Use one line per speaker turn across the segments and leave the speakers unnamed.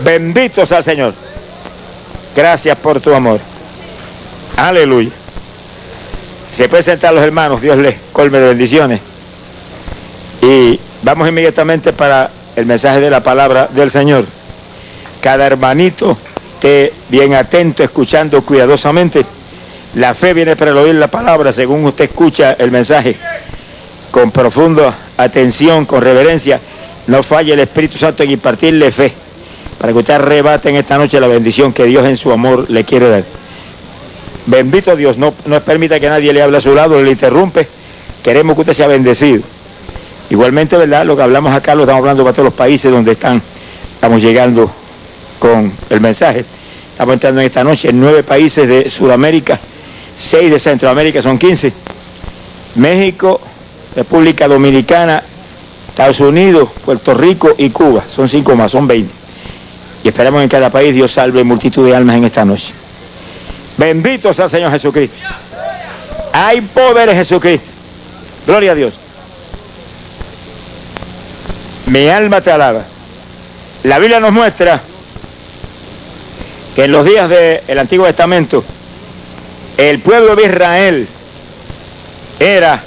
Bendito sea Señor. Gracias por tu amor. Aleluya. Se pueden sentar los hermanos, Dios les colme de bendiciones. Y vamos inmediatamente para el mensaje de la palabra del Señor. Cada hermanito esté bien atento, escuchando cuidadosamente. La fe viene para el oír la palabra, según usted escucha el mensaje, con profunda atención, con reverencia. No falle el Espíritu Santo en impartirle fe, para que usted arrebate en esta noche la bendición que Dios en su amor le quiere dar. Bendito Dios, no, no permita que nadie le hable a su lado, le interrumpe. Queremos que usted sea bendecido. Igualmente, ¿verdad? Lo que hablamos acá lo estamos hablando para todos los países donde están, estamos llegando con el mensaje. Estamos entrando en esta noche en nueve países de Sudamérica, seis de Centroamérica, son 15. México, República Dominicana, Estados Unidos, Puerto Rico y Cuba. Son cinco más, son 20. Y esperamos en cada país Dios salve multitud de almas en esta noche. Bendito sea el Señor Jesucristo. Hay poder en Jesucristo. Gloria a Dios. Mi alma te alaba. La Biblia nos muestra que en los días del Antiguo Testamento el pueblo de Israel era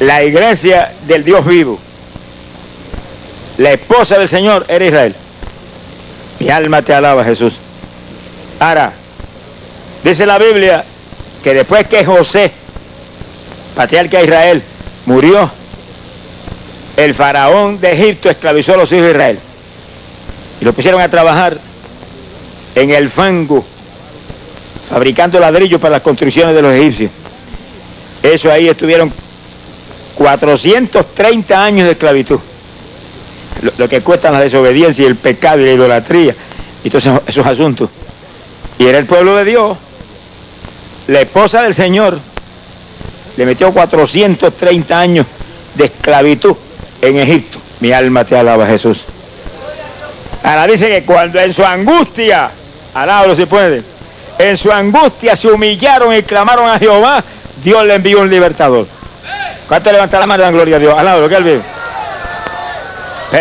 la iglesia del Dios vivo. La esposa del Señor era Israel. Mi alma te alaba, Jesús. Ahora, dice la Biblia que después que José, patriarca de Israel, murió, el faraón de Egipto esclavizó a los hijos de Israel y lo pusieron a trabajar en el fango, fabricando ladrillos para las construcciones de los egipcios. Eso ahí estuvieron 430 años de esclavitud. Lo, que cuestan la desobediencia y el pecado y la idolatría y todos esos, esos asuntos. Y era el pueblo de Dios. La esposa del Señor le metió 430 años de esclavitud en Egipto. Mi alma te alaba, Jesús. Ahora dice que cuando en su angustia, alábalo si puede, en su angustia se humillaron y clamaron a Jehová, Dios le envió un libertador. ¿Cuánto levanta la mano y dan gloria a Dios? Alábalo, que él vive.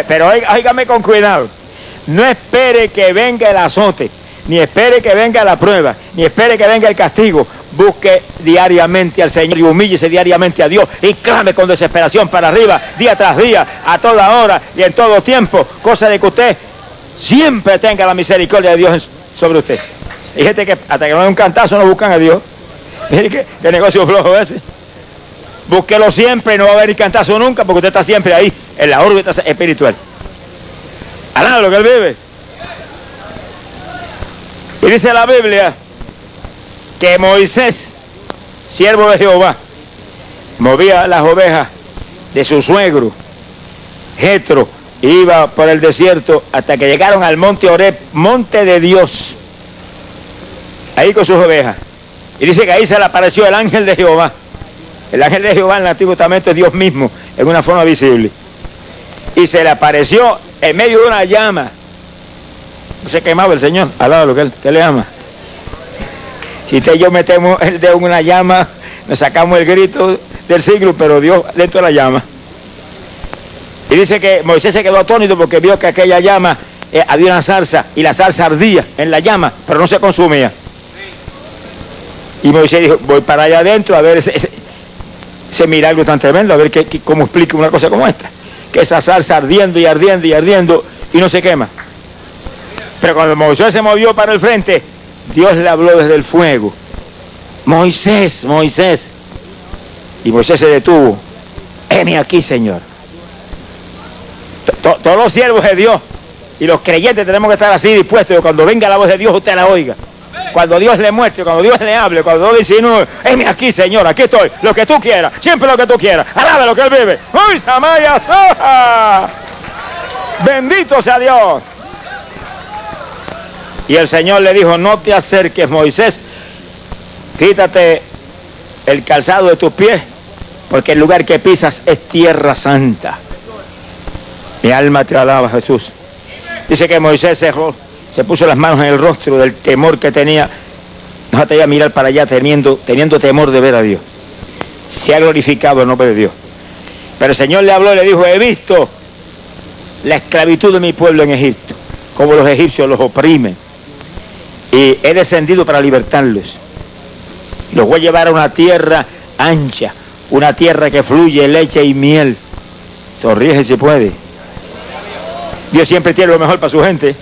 Pero óigame con cuidado. No espere que venga el azote, ni espere que venga la prueba, ni espere que venga el castigo. Busque diariamente al Señor y humíllese diariamente a Dios y clame con desesperación para arriba, día tras día, a toda hora y en todo tiempo, cosa de que usted siempre tenga la misericordia de Dios sobre usted. Hay gente que hasta que no hay un cantazo no buscan a Dios. Mire que, negocio flojo ese. Búsquelo siempre y no va a haber cantazo nunca porque usted está siempre ahí, en la órbita espiritual. Alá lo que él vive. Y dice la Biblia que Moisés, siervo de Jehová, movía las ovejas de su suegro, Jetro, iba por el desierto hasta que llegaron al monte Oreb, monte de Dios, ahí con sus ovejas. Y dice que ahí se le apareció el ángel de Jehová. El ángel de Jehová en el Antiguo Testamento es Dios mismo, en una forma visible. Y se le apareció en medio de una llama. Se quemaba el Señor, al lado de lo que él, que le ama. Si usted y yo metemos el dedo en una llama, nos sacamos el grito del siglo, pero Dios dentro de la llama. Y dice que Moisés se quedó atónito porque vio que aquella llama eh, había una salsa y la salsa ardía en la llama, pero no se consumía. Y Moisés dijo, voy para allá adentro a ver ese, ese, ese milagro tan tremendo, a ver qué, qué, cómo explica una cosa como esta. Que esa salsa ardiendo y ardiendo y ardiendo y no se quema. Pero cuando Moisés se movió para el frente, Dios le habló desde el fuego. Moisés, Moisés. Y Moisés se detuvo. Heme aquí, Señor. Todos los siervos de Dios y los creyentes tenemos que estar así dispuestos. Cuando venga la voz de Dios, usted la oiga. Cuando Dios le muestre, cuando Dios le hable, cuando Dios dice, no, heme aquí, Señor, aquí estoy, lo que tú quieras, siempre lo que tú quieras, alabe lo que Él vive. ¡Uy, Samaya Soja! Bendito sea Dios. Y el Señor le dijo, no te acerques, Moisés, quítate el calzado de tus pies, porque el lugar que pisas es tierra santa. Mi alma te alaba, Jesús. Dice que Moisés se, se puso las manos en el rostro del temor que tenía. No te a mirar para allá teniendo, teniendo temor de ver a Dios. Se ha glorificado el nombre de Dios. Pero el Señor le habló y le dijo, he visto la esclavitud de mi pueblo en Egipto, como los egipcios los oprimen. Y he descendido para libertarlos. Los voy a llevar a una tierra ancha, una tierra que fluye leche y miel. Sonríe si puede. Dios siempre tiene lo mejor para su gente.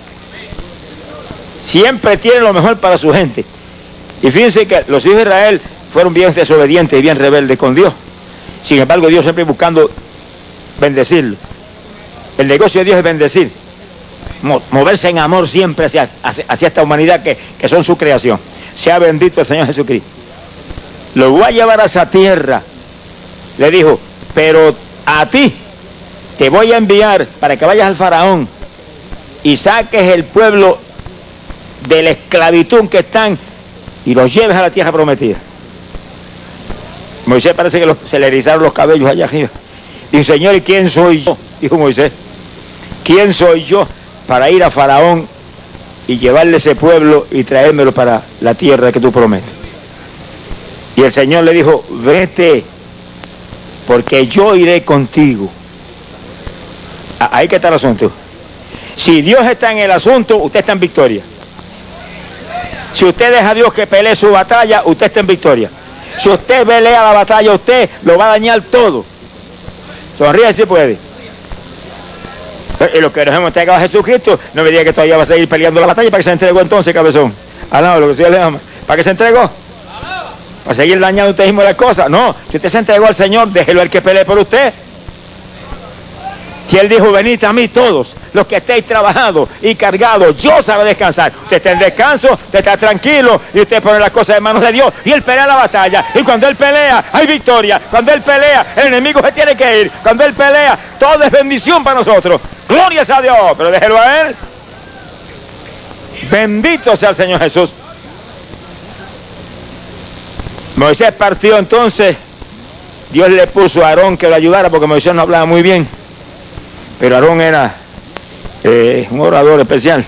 Siempre tiene lo mejor para su gente. Y fíjense que los hijos de Israel fueron bien desobedientes y bien rebeldes con Dios. Sin embargo, Dios siempre buscando bendecirlo. El negocio de Dios es bendecir. Moverse en amor siempre hacia, hacia, esta humanidad que, que son su creación. Sea bendito el Señor Jesucristo. Lo voy a llevar a esa tierra. Le dijo, pero a ti te voy a enviar para que vayas al faraón y saques el pueblo de la esclavitud que están y los lleves a la tierra prometida. Moisés parece que se le erizaron los cabellos allá arriba. Dice, Señor, ¿y quién soy yo? Dijo Moisés. ¿Quién soy yo para ir a Faraón y llevarle ese pueblo y traérmelo para la tierra que tú prometes? Y el Señor le dijo, vete, porque yo iré contigo. Ahí que está el asunto. Si Dios está en el asunto, usted está en victoria. Si usted deja a Dios que pelee su batalla, usted está en victoria. Si usted pelea la batalla, usted lo va a dañar todo. Sonríe si puede. Y lo que nos hemos entregado a Jesucristo, no me diga que todavía va a seguir peleando la batalla para que se entregó entonces, cabezón. Alado, lo que se le llama. ¿Para qué se entregó? ¿Para seguir dañando usted mismo las cosas? No, si usted se entregó al Señor, déjelo el que pelee por usted. Si Él dijo, venid a mí todos, los que estéis trabajados y cargados, yo sabré descansar. Usted está en descanso, usted está tranquilo y usted pone las cosas en manos de Dios y Él pelea la batalla. Y cuando Él pelea, hay victoria. Cuando Él pelea, el enemigo se tiene que ir. Cuando Él pelea, todo es bendición para nosotros. Gloria a Dios, pero déjelo a Él. Bendito sea el Señor Jesús. Moisés partió entonces. Dios le puso a Aarón que lo ayudara porque Moisés no hablaba muy bien. Pero Aarón era eh, un orador especial.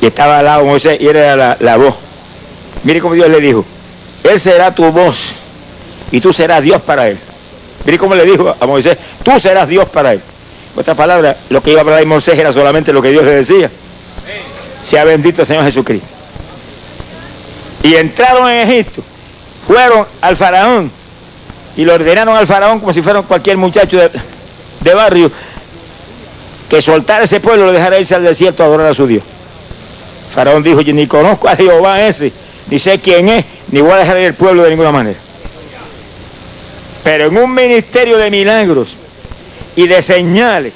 Y estaba al lado Moisés y era la, voz. Mire cómo Dios le dijo, Él será tu voz y tú serás Dios para Él. Mire cómo le dijo a Moisés, tú serás Dios para Él. En otras palabras, lo que iba a hablar de Moisés era solamente lo que Dios le decía. Sea bendito el Señor Jesucristo. Y entraron en Egipto, fueron al faraón y lo ordenaron al faraón como si fuera cualquier muchacho de, de barrio que soltar ese pueblo lo dejara irse al desierto a adorar a su Dios. Faraón dijo, yo ni conozco a Jehová ese, ni sé quién es, ni voy a dejar ir el pueblo de ninguna manera. Pero en un ministerio de milagros y de señales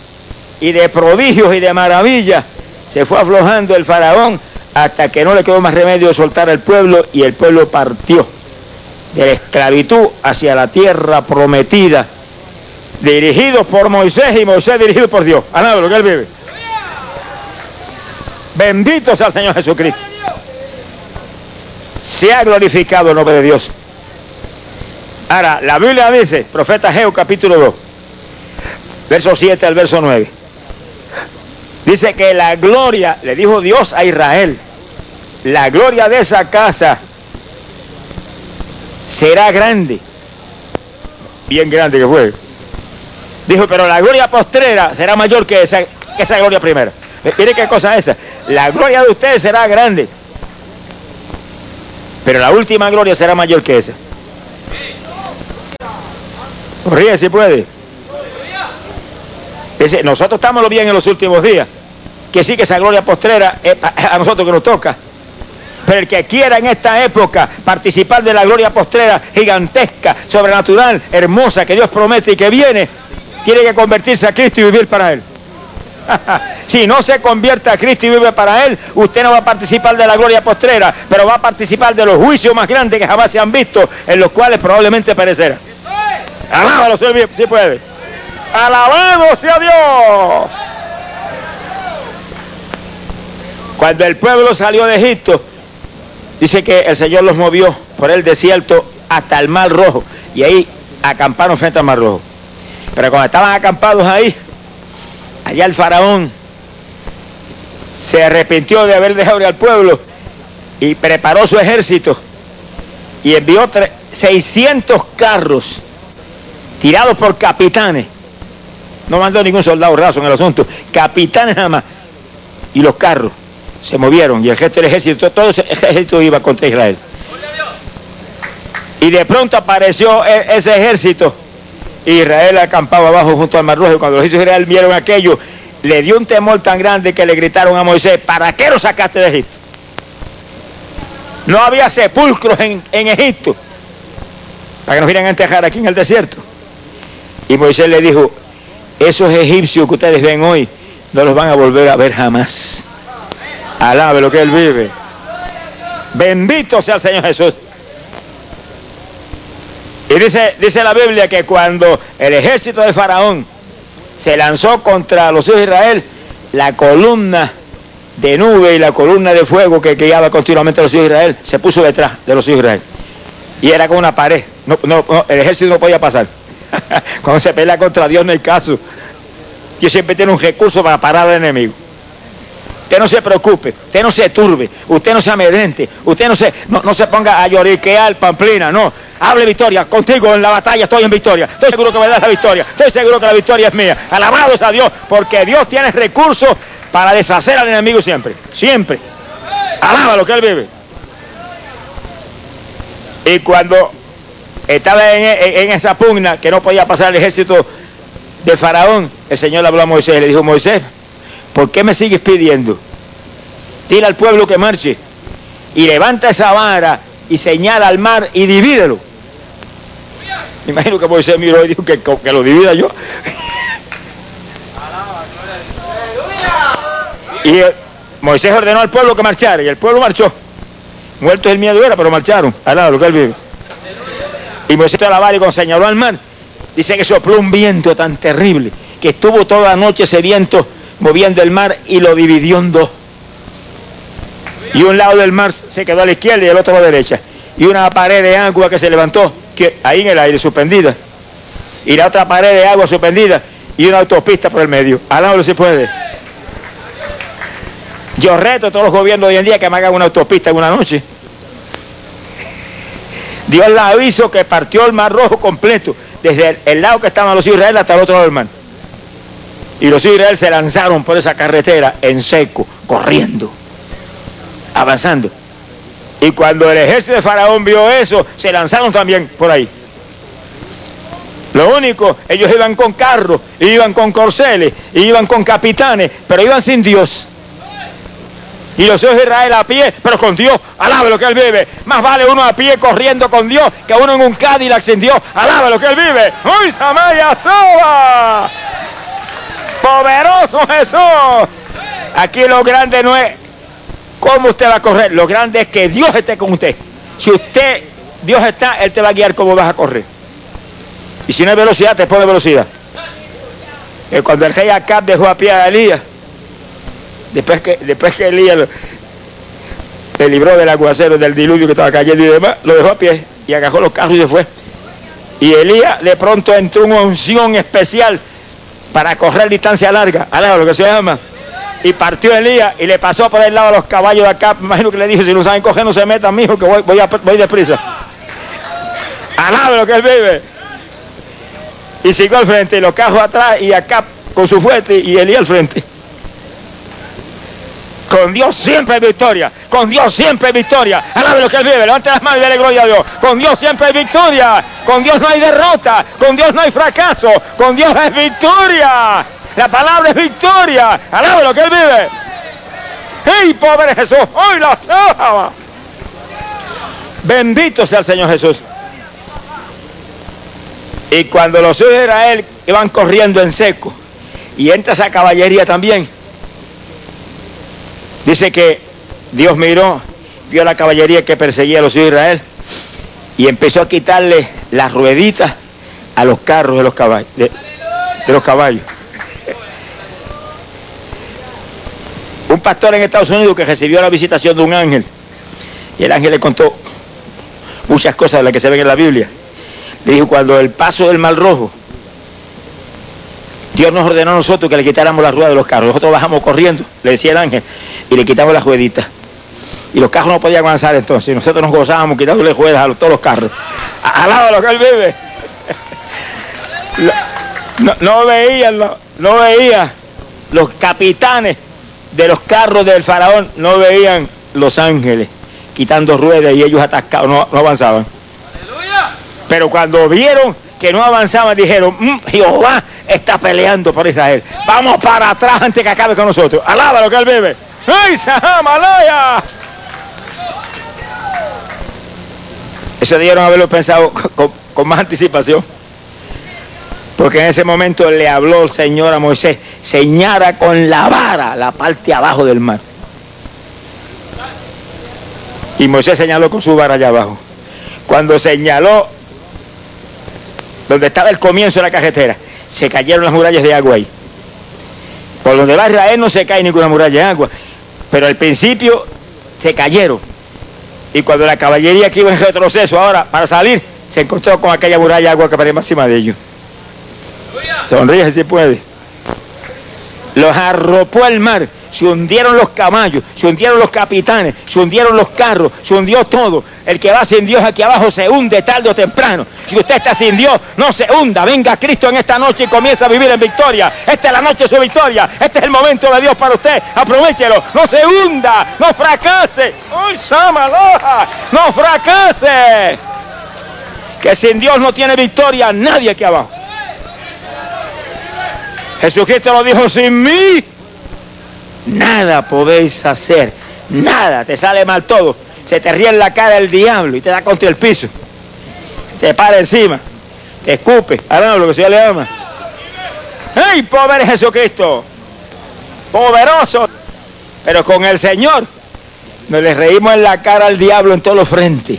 y de prodigios y de maravillas, se fue aflojando el faraón hasta que no le quedó más remedio de soltar al pueblo y el pueblo partió de la esclavitud hacia la tierra prometida dirigido por Moisés y Moisés dirigido por Dios. Alaba lo que él vive. Bendito sea el Señor Jesucristo. Se ha glorificado el nombre de Dios. Ahora, la Biblia dice, profeta Geo capítulo 2, verso 7 al verso 9. Dice que la gloria, le dijo Dios a Israel, la gloria de esa casa será grande. Bien grande que fue. Dijo, pero la gloria postrera será mayor que esa, esa gloria primera. Mire qué cosa es esa. La gloria de ustedes será grande. Pero la última gloria será mayor que esa. Sonríe si puede. Dice, nosotros estamos bien en los últimos días. Que sí que esa gloria postrera es a nosotros que nos toca. Pero el que quiera en esta época participar de la gloria postrera gigantesca, sobrenatural, hermosa que Dios promete y que viene, tiene que convertirse a Cristo y vivir para Él. si no se convierte a Cristo y vive para Él, usted no va a participar de la gloria postrera, pero va a participar de los juicios más grandes que jamás se han visto, en los cuales probablemente perecerá. Alábalo, si puede. Alabado sea Dios. Cuando el pueblo salió de Egipto, dice que el Señor los movió por el desierto hasta el mar rojo. Y ahí acamparon frente al mar rojo. Pero cuando estaban acampados ahí, allá el faraón se arrepintió de haber dejado al pueblo y preparó su ejército y envió 600 carros tirados por capitanes No mandó ningún soldado raso en el asunto. Capitanes nada más. Y los carros se movieron y el resto del ejército, todo ese ejército iba contra Israel. Y de pronto apareció e- ese ejército. Israel acampaba abajo junto al Mar Rojo. Cuando los hijos de Israel vieron aquello, le dio un temor tan grande que le gritaron a Moisés, ¿para qué lo sacaste de Egipto? No había sepulcros en, en Egipto para que nos vinieran a enterrar aquí en el desierto. Y Moisés le dijo, esos egipcios que ustedes ven hoy, no los van a volver a ver jamás. Alabe lo que Él vive. Bendito sea el Señor Jesús. Y dice, dice la Biblia que cuando el ejército de Faraón se lanzó contra los hijos de Israel, la columna de nube y la columna de fuego que guiaba continuamente a los hijos de Israel se puso detrás de los hijos de Israel. Y era como una pared. No, no, el ejército no podía pasar. Cuando se pelea contra Dios no hay caso. Dios siempre tiene un recurso para parar al enemigo. Usted no se preocupe, usted no se turbe, usted no se amedrente, usted no se, no, no se ponga a lloriquear pamplina, no. Hable victoria, contigo en la batalla estoy en victoria. Estoy seguro que me das la victoria, estoy seguro que la victoria es mía. Alabados a Dios, porque Dios tiene recursos para deshacer al enemigo siempre, siempre. Alaba lo que él vive. Y cuando estaba en, en- esa pugna que no podía pasar el ejército de Faraón, el Señor le habló a Moisés y le dijo, Moisés, ¿por qué me sigues pidiendo? Dile al pueblo que marche y levanta esa vara y señala al mar y divídelo. Me imagino que Moisés miró y dijo que, lo divida yo. y Moisés ordenó al pueblo que marchara y el pueblo marchó. Muerto el miedo era, pero marcharon. Al lado, lo que él vive. Y Moisés la vara y cuando señaló al mar, dice que sopló un viento tan terrible que estuvo toda la noche ese viento moviendo el mar y lo dividió en dos. Y un lado del mar se quedó a la izquierda y el otro a la derecha. Y una pared de agua que se levantó, que ahí en el aire, suspendida. Y la otra pared de agua suspendida y una autopista por el medio. Al lado se puede. Yo reto a todos los gobiernos hoy en día que me hagan una autopista en una noche. Dios la aviso que partió el mar rojo completo, desde el, el lado que estaban los hijos de Israel hasta el otro lado del mar. Y los hijos de Israel se lanzaron por esa carretera en seco, corriendo, avanzando. Y cuando el ejército de Faraón vio eso, se lanzaron también por ahí. Lo único, ellos iban con carros, iban con corceles, iban con capitanes, pero iban sin Dios. Y los hijos de Israel a pie, pero con Dios, alabe lo que Él vive. Más vale uno a pie corriendo con Dios que uno en un Cadillac sin Dios, alabe lo que Él vive. ¡Uy, Samaya Soba! ¡Poderoso Jesús! Aquí lo grande no es cómo usted va a correr, lo grande es que Dios esté con usted. Si usted, Dios está, Él te va a guiar cómo vas a correr. Y si no hay velocidad, te pone velocidad. Eh, cuando el rey Acab dejó a pie a Elías, después que, después que Elías lo- libró del aguacero, del diluvio que estaba cayendo y demás, lo dejó a pie y agarró los carros y se fue. Y Elías de pronto entró en una unción especial para correr distancia larga, algo lo que se llama. Y partió Elías y le pasó por el lado a los caballos de acá. Imagino que le dijo, si no saben coger, no se metan, mijo, que voy, voy, a- voy deprisa. Alabe lo que él vive. Y siguió al frente, y los carros atrás y acá con su fuerte y Elías al frente. Con Dios siempre hay victoria. Con Dios siempre hay victoria. Alabe lo que Él vive. Levante las manos y dale gloria a Dios. Con Dios siempre hay victoria. Con Dios no hay derrota. Con Dios no hay fracaso. Con Dios es victoria. La palabra es victoria. Alabe lo que Él vive. ¡Ey, pobre Jesús! ¡Hoy la sábana! Bendito sea el Señor Jesús. Y cuando los hijos de Israel iban corriendo en seco, y entra esa caballería también, dice que Dios miró, vio la caballería que perseguía a los hijos de Israel, y empezó a quitarle las rueditas a los carros de los caballos. De, los caballos. Un pastor en Estados Unidos que recibió la visitación de un ángel, y el ángel le contó muchas cosas de las que se ven en la Biblia. Le dijo, cuando el paso del Mar Rojo, Dios nos ordenó a nosotros que le quitáramos las ruedas de los carros. Nosotros bajamos corriendo, le decía el ángel, y le quitamos las rueditas. Y los carros no podían avanzar entonces. Y nosotros nos gozábamos quitándole ruedas a los- todos los carros. Al lado de lo que él vive. No, no veían, no, no veía los capitanes de los carros del faraón, no veían los ángeles quitando ruedas y ellos atascados, no, no avanzaban. Pero cuando vieron que no avanzaban, dijeron, "Mm, Jehová está peleando por Israel. Vamos para atrás antes que acabe con nosotros. Alaba lo que él vive. ¡Ay, Sahamalaya! Eso debieron haberlo pensado con- con más anticipación. Porque en ese momento le habló el Señor a Moisés, señala con la vara la parte abajo del mar. Y Moisés señaló con su vara allá abajo. Cuando señaló donde estaba el comienzo de la carretera, se cayeron las murallas de agua ahí. Por donde va Israel no se cae ninguna muralla de agua, pero al principio se cayeron. Y cuando la caballería que iba en retroceso ahora para salir, se encontró con aquella muralla de agua que aparece encima de ellos. Sonríe si puede. Los arropó el mar, se hundieron los caballos, se hundieron los capitanes, se hundieron los carros, se hundió todo. El que va sin Dios aquí abajo se hunde tarde o temprano. Si usted está sin Dios, no se hunda. Venga Cristo en esta noche y comienza a vivir en victoria. Esta es la noche de su victoria. Este es el momento de Dios para usted. Aprovechelo. No se hunda, no fracase. ¡Uy, Samaloja! ¡No fracase! Que sin Dios no tiene victoria nadie aquí abajo. Jesucristo lo dijo, sin mí nada podéis hacer, nada, te sale mal todo, se te ríe en la cara el diablo y te da contra el piso, te para encima, te escupe, ahora lo que se le ama. ¡Ey, pobre Jesucristo! Poderoso, pero con el Señor nos le reímos en la cara al diablo en todos los frentes.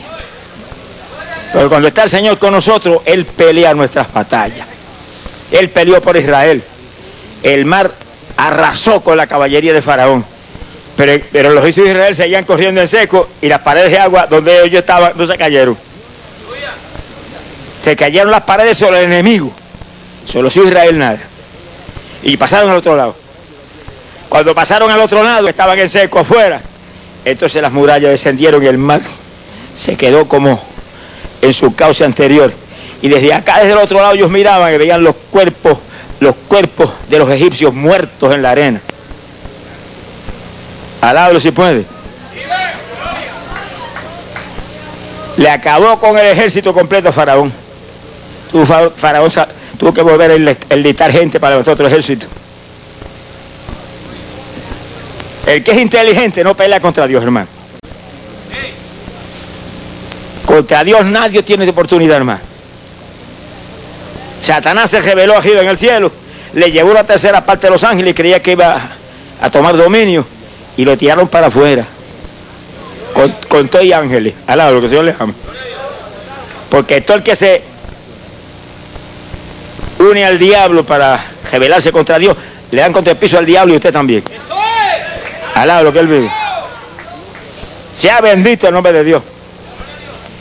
Pero cuando está el Señor con nosotros, Él pelea nuestras batallas. Él peleó por Israel. El mar arrasó con la caballería de Faraón. Pero, pero los hijos de Israel seguían corriendo en seco y las paredes de agua donde ellos estaban no se cayeron. Se cayeron las paredes sobre el enemigo. Sobre los hijos de Israel nada. Y pasaron al otro lado. Cuando pasaron al otro lado, estaban en seco afuera. Entonces las murallas descendieron y el mar se quedó como en su cauce anterior. Y desde acá, desde el otro lado, ellos miraban y veían los cuerpos, los cuerpos de los egipcios muertos en la arena. Alábalo si puede. Le acabó con el ejército completo a Faraón. Tuvo, Fa- Faraón tuvo que volver a enli- enlistar gente para otro ejército. El que es inteligente no pelea contra Dios, hermano. Contra Dios nadie tiene oportunidad, hermano. Satanás se reveló a Jehová en el cielo, le llevó la tercera parte de los ángeles y creía que iba a tomar dominio y lo tiraron para afuera. Con, con todo ángeles. Alaba lo que el Señor le ama. Porque todo el que se une al diablo para rebelarse contra Dios, le dan contra el piso al diablo y usted también. Alaba lo que él vive. Sea bendito el nombre de Dios.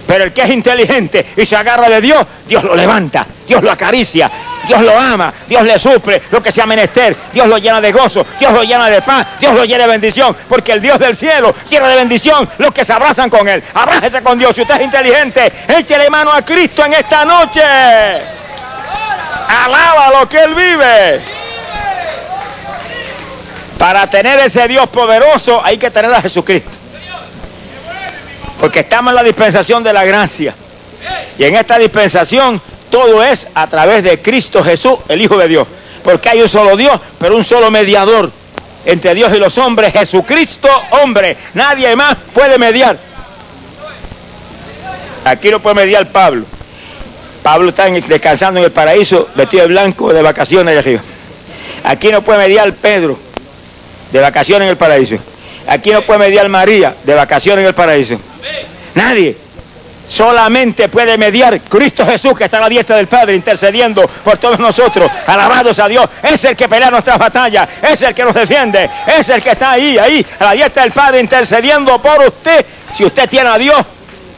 Pero el que es inteligente y se agarra de Dios, Dios lo levanta, Dios lo acaricia, Dios lo ama, Dios le suple lo que sea menester, Dios lo llena de gozo, Dios lo llena de paz, Dios lo llena de bendición, porque el Dios del cielo llena de bendición los que se abrazan con Él. Abrájese con Dios, si usted es inteligente, échele mano a Cristo en esta noche. Alaba lo que Él vive. Para tener ese Dios poderoso hay que tener a Jesucristo. Porque estamos en la dispensación de la gracia. Y en esta dispensación todo es a través de Cristo Jesús, el Hijo de Dios. Porque hay un solo Dios, pero un solo mediador entre Dios y los hombres, Jesucristo hombre. Nadie más puede mediar. Aquí no puede mediar Pablo. Pablo está descansando en el paraíso, vestido de blanco, de vacaciones allá arriba. Aquí no puede mediar Pedro, de vacaciones en el paraíso. Aquí no puede mediar María, de vacaciones en el paraíso. Nadie. Solamente puede mediar Cristo Jesús que está a la diestra del Padre intercediendo por todos nosotros. Alabados a Dios. Es el que pelea nuestras batallas. Es el que nos defiende. Es el que está ahí, ahí, a la diestra del Padre intercediendo por usted. Si usted tiene a Dios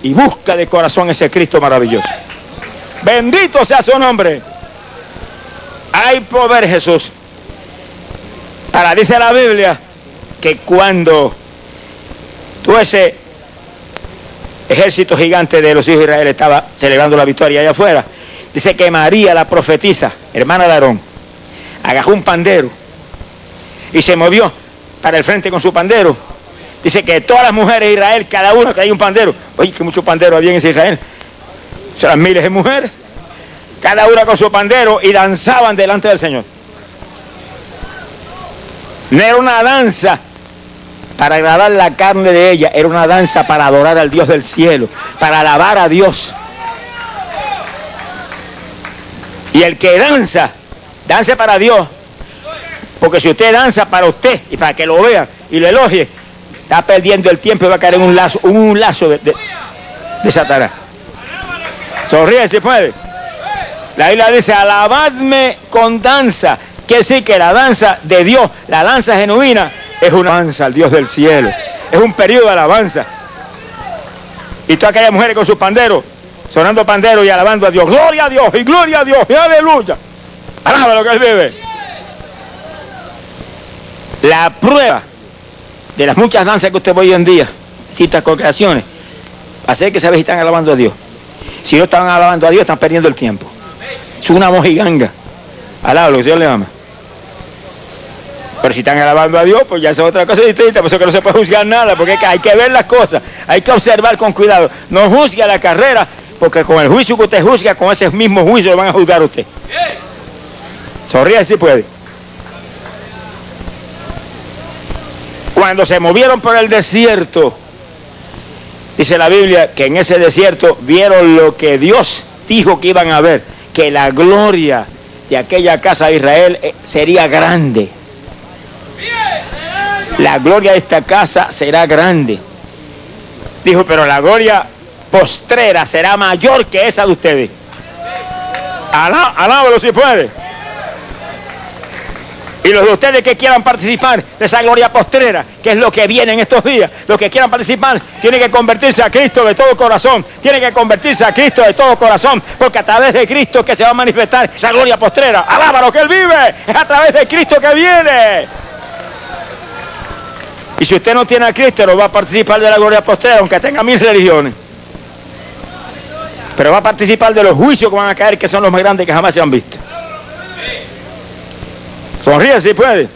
y busca de corazón ese Cristo maravilloso. Bendito sea su nombre. Hay poder Jesús. Ahora dice la Biblia que cuando tú ese ejército gigante de los hijos de Israel estaba celebrando la victoria allá afuera, Dice que María, la profetisa, hermana de Aarón, agarró un pandero y se movió para el frente con su pandero. Dice que todas las mujeres de Israel, cada una que hay un pandero. Oye, que muchos panderos había en Israel. Son miles de mujeres. Cada una con su pandero y danzaban delante del Señor. No era una danza para agradar la carne de ella, era una danza para adorar al Dios del cielo, para alabar a Dios. Y el que danza, danza para Dios. Porque si usted danza para usted y para que lo vean y lo elogie, está perdiendo el tiempo y va a caer en un lazo, un lazo de, de, Satanás. Sonríe si puede. La Biblia dice, alabadme con danza. Quiere decir que la danza de Dios, la danza genuina, es una danza al Dios del cielo. Es un periodo de alabanza. Y todas aquellas mujeres con sus panderos, sonando pandero y alabando a Dios. Gloria a Dios y gloria a Dios y aleluya. Alaba lo que él vive. La prueba de las muchas danzas que usted ve hoy en día, distintas congregaciones, hacer que saber si están alabando a Dios. Si no están alabando a Dios, están perdiendo el tiempo. Es una mojiganga. Alaba lo que Señor le ama. Pero si están alabando a Dios, pues ya es otra cosa distinta, por eso que no se puede juzgar nada, porque hay que ver las cosas, hay que observar con cuidado. No juzgue a la carrera, porque con el juicio que usted juzga, con ese mismo juicio lo van a juzgar a usted. Sonríe si puede. Cuando se movieron por el desierto, dice la Biblia que en ese desierto vieron lo que Dios dijo que iban a ver, que la gloria de aquella casa de Israel eh, sería grande. La gloria de esta casa será grande. Dijo, pero la gloria postrera será mayor que esa de ustedes. Alábalo si puede. Y los de ustedes que quieran participar de esa gloria postrera, que es lo que viene en estos días, los que quieran participar, tienen que convertirse a Cristo de todo corazón, tienen que convertirse a Cristo de todo corazón, porque a través de Cristo que se va a manifestar esa gloria postrera. Alaba lo que Él vive, es a través de Cristo que viene. Y si usted no tiene a Cristo, no va a participar de la gloria postrera, aunque tenga mil religiones. Pero va a participar de los juicios que van a caer, que son los más grandes que jamás se han visto. Sonríe si puede.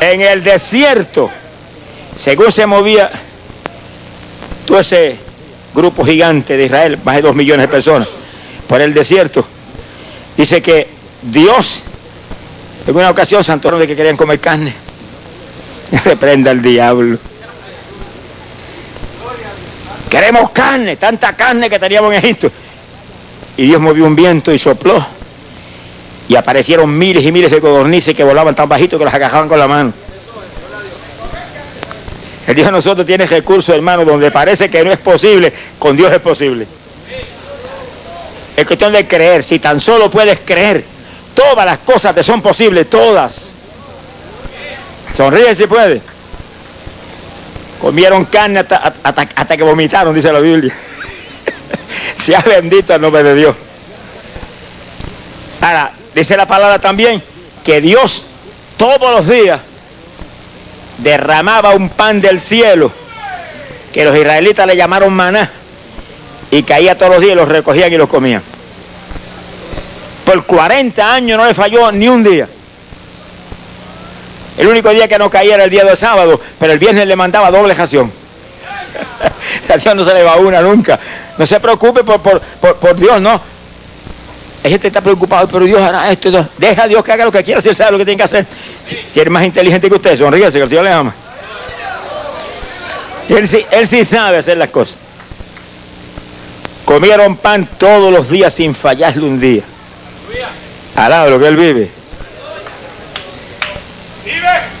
En el desierto, según se movía todo ese grupo gigante de Israel, más de dos millones de personas, por el desierto, dice que Dios, en una ocasión, Santo de que querían comer carne, reprenda al diablo. Queremos carne, tanta carne que teníamos en Egipto. Y Dios movió un viento y sopló y aparecieron miles y miles de codornices que volaban tan bajito que los agajaban con la mano. El Dios de nosotros tiene recursos, hermano, donde parece que no es posible, con Dios es posible. Es cuestión de creer, si tan solo puedes creer, todas las cosas te son posibles, todas. Sonríe si puede. Comieron carne hasta, que vomitaron, dice la Biblia. sea bendito el nombre de Dios. Ahora, Dice la palabra también que Dios todos los días derramaba un pan del cielo, que los israelitas le llamaron maná, y caía todos los días y los recogían y los comían. Por 40 años no le falló ni un día. El único día que no caía era el día de sábado, pero el viernes le mandaba doble ración. A Dios no se le va una nunca. No se preocupe por, por, por Dios, no. Hay gente está preocupada, pero Dios hará esto, Deja a Dios que haga lo que quiera, si Él sabe lo que tiene que hacer. Si, eres más inteligente que usted, sonríese, que el Señor le ama. Él sí, él sí sabe hacer las cosas. Comieron pan todos los días sin fallarle un día. Alaba lo que Él vive.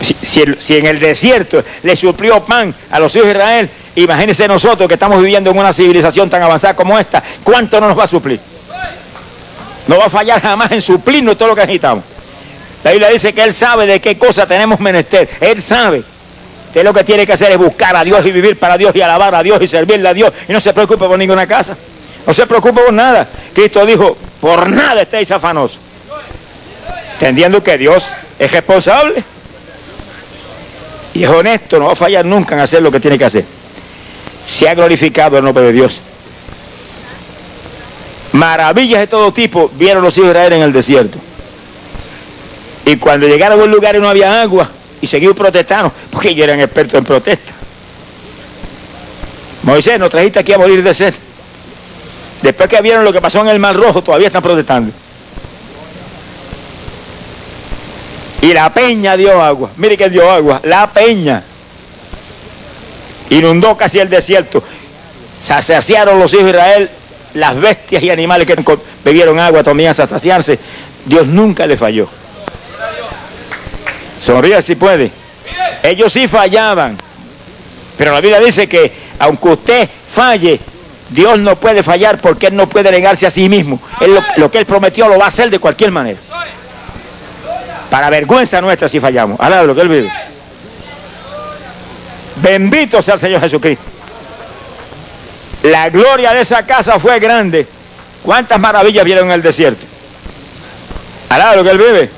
Si, en el desierto le suplió pan a los hijos de Israel, imagínense nosotros que estamos viviendo en una civilización tan avanzada como esta, ¿cuánto no nos va a suplir? No va a fallar jamás en suplirnos todo lo que necesitamos. La Biblia dice que Él sabe de qué cosa tenemos menester. Él sabe. que lo que tiene que hacer es buscar a Dios y vivir para Dios y alabar a Dios y servirle a Dios. Y no se preocupe por ninguna casa. No se preocupe por nada. Cristo dijo, por nada estéis afanosos. Entendiendo que Dios es responsable. Y es honesto, no va a fallar nunca en hacer lo que tiene que hacer. Se ha glorificado el nombre de Dios. Maravillas de todo tipo vieron los hijos de Israel en el desierto. Y cuando llegaron a un lugar y no había agua, y seguían protestando, porque ellos eran expertos en protesta. Moisés, nos trajiste aquí a morir de sed. Después que vieron lo que pasó en el Mar Rojo, todavía están protestando. Y la peña dio agua. Mire que dio agua. La peña. Inundó casi el desierto. Se saciaron los hijos de Israel. Las bestias y animales que bebieron agua también a saciarse. Dios nunca le falló. Sonríe si puede. Ellos sí fallaban. Pero la Biblia dice que aunque usted falle, Dios no puede fallar porque Él no puede negarse a sí mismo. Él lo, que Él prometió lo va a hacer de cualquier manera. Para vergüenza nuestra si fallamos. Alaba lo que Él vive. Bendito sea el Señor Jesucristo. La gloria de esa casa fue grande. ¿Cuántas maravillas vieron en el desierto? Alaba lo que Él vive.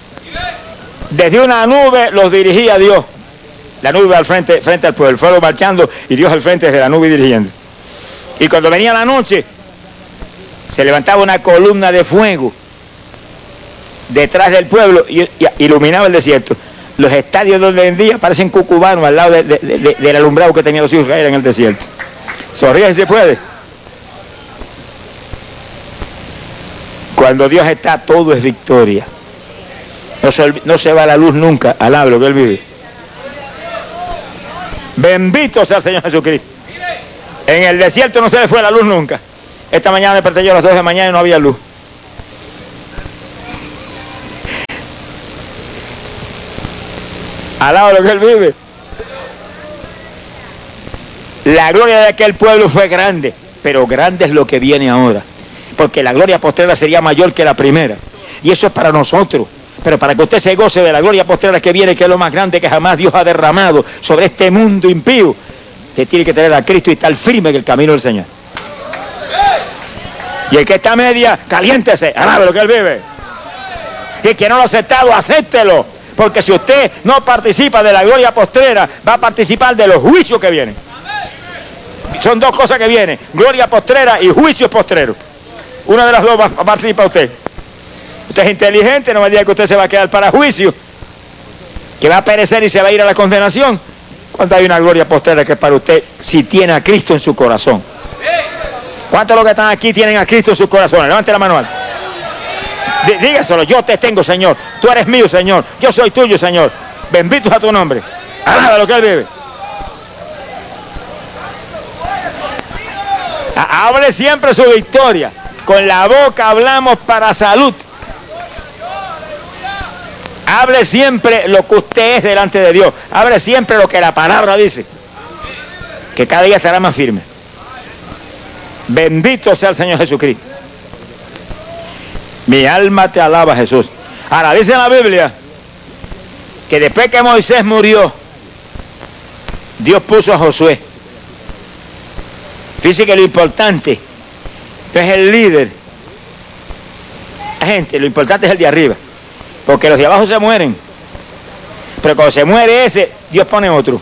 Desde una nube los dirigía Dios. La nube al frente, frente al pueblo, fuego marchando y Dios al frente desde la nube dirigiendo. Y cuando venía la noche, se levantaba una columna de fuego detrás del pueblo y, iluminaba el desierto. Los estadios donde vendía parecen cucubanos al lado del alumbrado que tenían los hijos de en el desierto. Sonríe si se puede. Cuando Dios está, todo es victoria. No se, va la luz nunca, al hablo que Él vive. Bendito sea el Señor Jesucristo. En el desierto no se le fue la luz nunca. Esta mañana me desperté yo a las 2 de la mañana y no había luz. Alaba lo que él vive. La gloria de aquel pueblo fue grande, pero grande es lo que viene ahora. Porque la gloria postrera sería mayor que la primera. Y eso es para nosotros. Pero para que usted se goce de la gloria postrera que viene, que es lo más grande que jamás Dios ha derramado sobre este mundo impío, usted tiene que tener a Cristo y estar firme en el camino del Señor. Y el que está media, caliéntese, alabe lo que él vive. Y el que no lo ha aceptado, acéptelo. Porque si usted no participa de la gloria postrera, va a participar de los juicios que vienen. Son dos cosas que vienen, gloria postrera y juicios postreros. Una de las dos va a participar usted. Usted es inteligente, no me diga que usted se va a quedar para juicio, que va a perecer y se va a ir a la condenación. Cuando hay una gloria postrera que es para usted si tiene a Cristo en su corazón. ¿Cuántos de los que están aquí tienen a Cristo en sus corazones? Levante la mano. Dígaselo, yo te tengo, Señor. Tú eres mío, Señor. Yo soy tuyo, Señor. Bendito a tu nombre. Alaba lo que Él vive. Hable siempre su victoria. Con la boca hablamos para salud. Hable siempre lo que usted es delante de Dios. Hable siempre lo que la palabra dice. Que cada día estará más firme. Bendito sea el Señor Jesucristo. Mi alma te alaba, Jesús. Ahora dice en la Biblia que después que Moisés murió, Dios puso a Josué. Fíjese que lo importante es el líder. La gente, lo importante es el de arriba. Porque los de abajo se mueren. Pero cuando se muere ese, Dios pone otro.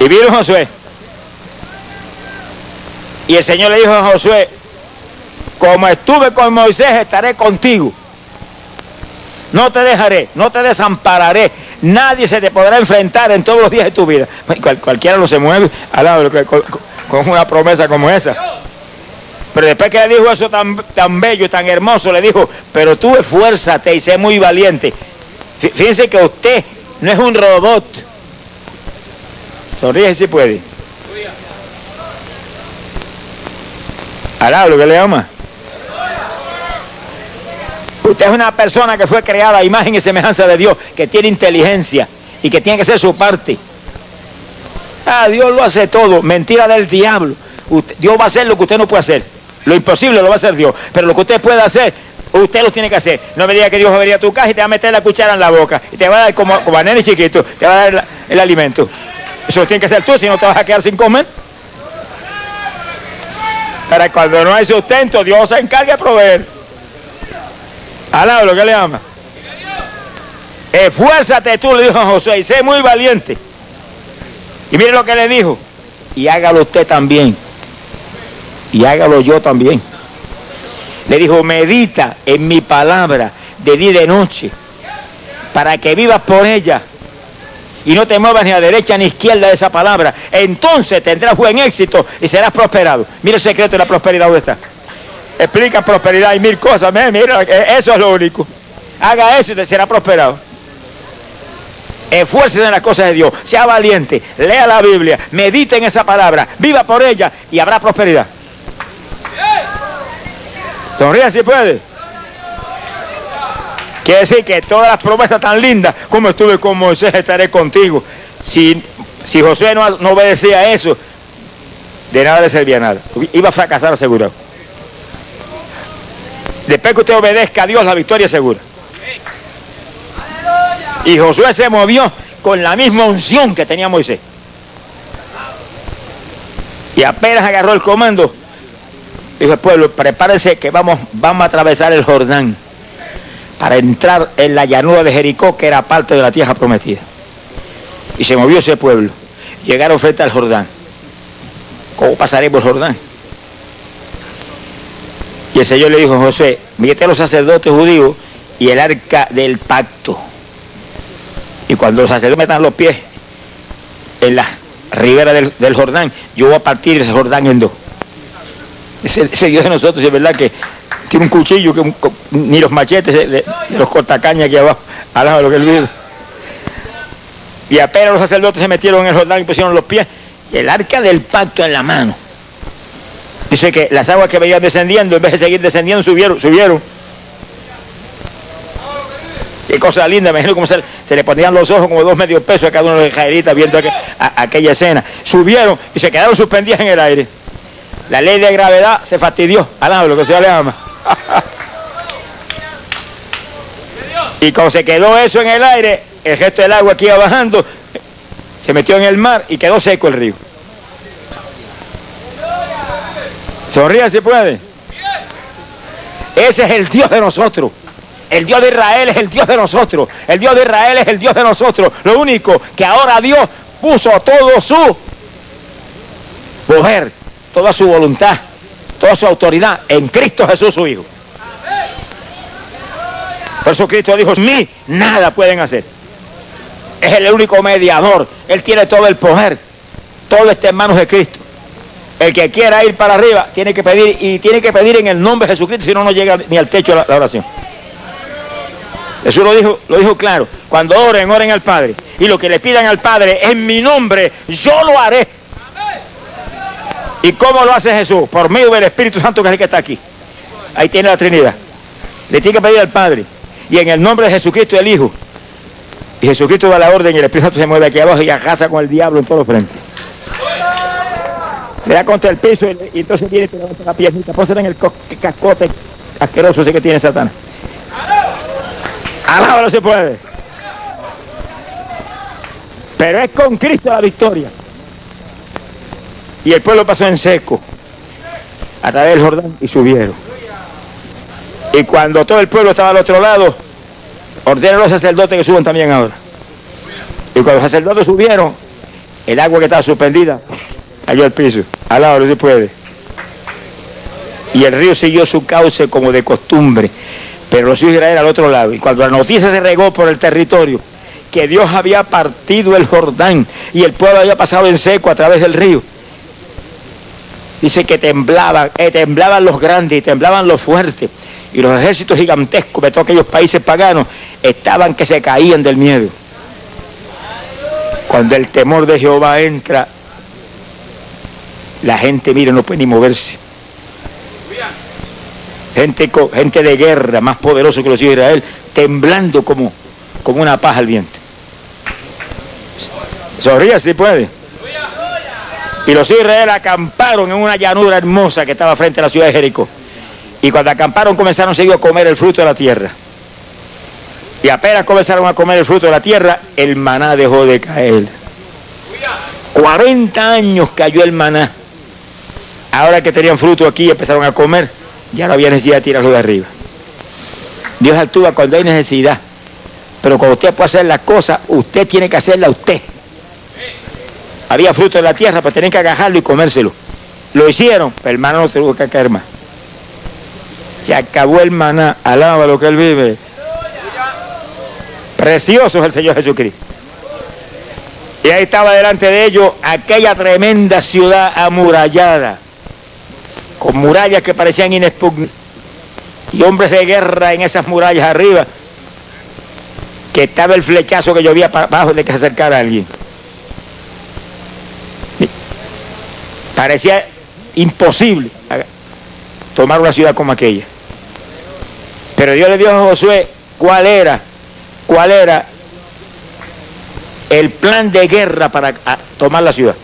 Y vino Josué. Y el Señor le dijo a Josué, como estuve con Moisés, estaré contigo. No te dejaré, no te desampararé. Nadie se te podrá enfrentar en todos los días de tu vida. cualquiera no se mueve al con una promesa como esa. Pero después que le dijo eso tan, tan bello, tan hermoso, le dijo, pero tú esfuérzate y sé muy valiente. Fíjense que usted no es un robot. Sonríe si puede. Alá, lo que le ama. Usted es una persona que fue creada a imagen y semejanza de Dios, que tiene inteligencia y que tiene que ser su parte. Ah, Dios lo hace todo. Mentira del diablo. Dios va a hacer lo que usted no puede hacer. Lo imposible lo va a hacer Dios. Pero lo que usted puede hacer, usted lo tiene que hacer. No me diga que Dios va a venir a tu casa y te va a meter la cuchara en la boca. Y te va a dar como, como a nene chiquito, te va a dar el, alimento. Eso lo tiene que hacer tú, si no te vas a quedar sin comer. Para cuando no hay sustento, Dios se encarga de proveer. Alá, lo que le ama. Esfuérzate tú, le dijo José, y sé muy valiente. Y mire lo que le dijo. Y hágalo usted también y hágalo yo también. Le dijo, medita en mi palabra de día y de noche, para que vivas por ella y no te muevas ni a derecha ni a izquierda de esa palabra. Entonces tendrás buen éxito y serás prosperado. Mira el secreto de la prosperidad, ¿dónde está? Explica prosperidad y mil cosas. Mira, eso es lo único. Haga eso y te será prosperado. Esfuércese en las cosas de Dios. Sea valiente. Lea la Biblia. Medite en esa palabra. Viva por ella y habrá prosperidad. Sonríe si puede. Quiere decir que todas las promesas tan lindas, como estuve con Moisés, estaré contigo. Si, si José no, no obedecía eso, de nada le servía nada. Iba a fracasar asegurado. Después que usted obedezca a Dios, la victoria es segura. Y Josué se movió con la misma unción que tenía Moisés. Y apenas agarró el comando, dijo el pueblo, prepárense que vamos, vamos a atravesar el Jordán para entrar en la llanura de Jericó, que era parte de la tierra prometida. Y se movió ese pueblo. Llegaron frente al Jordán. ¿Cómo pasaremos el Jordán? Y el Señor le dijo José, mete a los sacerdotes judíos y el arca del pacto. Y cuando los sacerdotes metan los pies en la ribera del, Jordán, yo voy a partir el Jordán en dos. Ese, Dios de nosotros, es verdad que tiene un cuchillo que ni los machetes de, los cortacañas aquí abajo, al lado de lo que él vive. Y apenas los sacerdotes se metieron en el Jordán y pusieron los pies, y el arca del pacto en la mano. Dice que las aguas que veían descendiendo, en vez de seguir descendiendo, subieron, subieron. Qué cosa linda, imagino cómo se, le ponían los ojos como dos medios pesos a cada uno de los israelitas viendo aquella escena. Subieron y se quedaron suspendidas en el aire. La ley de gravedad se fastidió. Alá, lo que se le ama. y cuando se quedó eso en el aire, el gesto del agua que iba bajando, se metió en el mar y quedó seco el río. Sonría si puede. Ese es el Dios de nosotros. El Dios de Israel es el Dios de nosotros. El Dios de Israel es el Dios de nosotros. Lo único que ahora Dios puso todo su poder, toda su voluntad, toda su autoridad en Cristo Jesús su Hijo. Por eso Cristo dijo, mí nada pueden hacer. Es el único mediador. Él tiene todo el poder. Todo está en manos de Cristo. El que quiera ir para arriba tiene que pedir y tiene que pedir en el nombre de Jesucristo, si no, no llega ni al techo la, la oración. Jesús lo dijo, lo dijo claro. Cuando oren, oren al Padre. Y lo que le pidan al Padre en mi nombre, yo lo haré. ¿Y cómo lo hace Jesús? Por medio del Espíritu Santo que es el que está aquí. Ahí tiene la Trinidad. Le tiene que pedir al Padre. Y en el nombre de Jesucristo el Hijo. Y Jesucristo da la orden y el Espíritu Santo se mueve aquí abajo y ajaza con el diablo en todos los frentes. Le da contra el piso y, entonces viene y te levanta la piernita. Pónsela en el cascote asqueroso ese que tiene Satanás. No se puede. Pero es con Cristo la victoria. Y el pueblo pasó en seco a través del Jordán y subieron. Y cuando todo el pueblo estaba al otro lado, ordenaron los sacerdotes que suban también ahora. Y cuando los sacerdotes subieron, el agua que estaba suspendida cayó al piso. Al lado no se puede. Y el río siguió su cauce como de costumbre pero los hijos de Israel al otro lado. Y cuando la noticia se regó por el territorio, que Dios había partido el Jordán y el pueblo había pasado en seco a través del río, dice que temblaban, eh, temblaban los grandes y temblaban los fuertes. Y los ejércitos gigantescos de todos aquellos países paganos estaban que se caían del miedo. Cuando el temor de Jehová entra, la gente, mire, no puede ni moverse gente, de guerra más poderoso que los hijos de Israel, temblando como, una paja al viento. Sonríe si puede. Y los hijos de Israel acamparon en una llanura hermosa que estaba frente a la ciudad de Jericó. Y cuando acamparon comenzaron seguir a comer el fruto de la tierra. Y apenas comenzaron a comer el fruto de la tierra, el maná dejó de caer. 40 años cayó el maná. Ahora que tenían fruto aquí empezaron a comer ya no había necesidad de tirarlo de arriba. Dios actúa cuando hay necesidad. Pero cuando usted puede hacer las cosas, usted tiene que hacerla usted. Había fruto en la tierra, pero tenían que agarrarlo y comérselo. Lo hicieron, pero hermano no tuvo que caer más. Se acabó el maná. Alaba lo que él vive. Precioso es el Señor Jesucristo. Y ahí estaba delante de ellos aquella tremenda ciudad amurallada, con murallas que parecían inexpugnables, y hombres de guerra en esas murallas arriba, que estaba el flechazo que llovía para abajo de que se acercara alguien. Parecía imposible tomar una ciudad como aquella. Pero Dios le dijo a Josué cuál era, cuál era el plan de guerra para tomar la ciudad.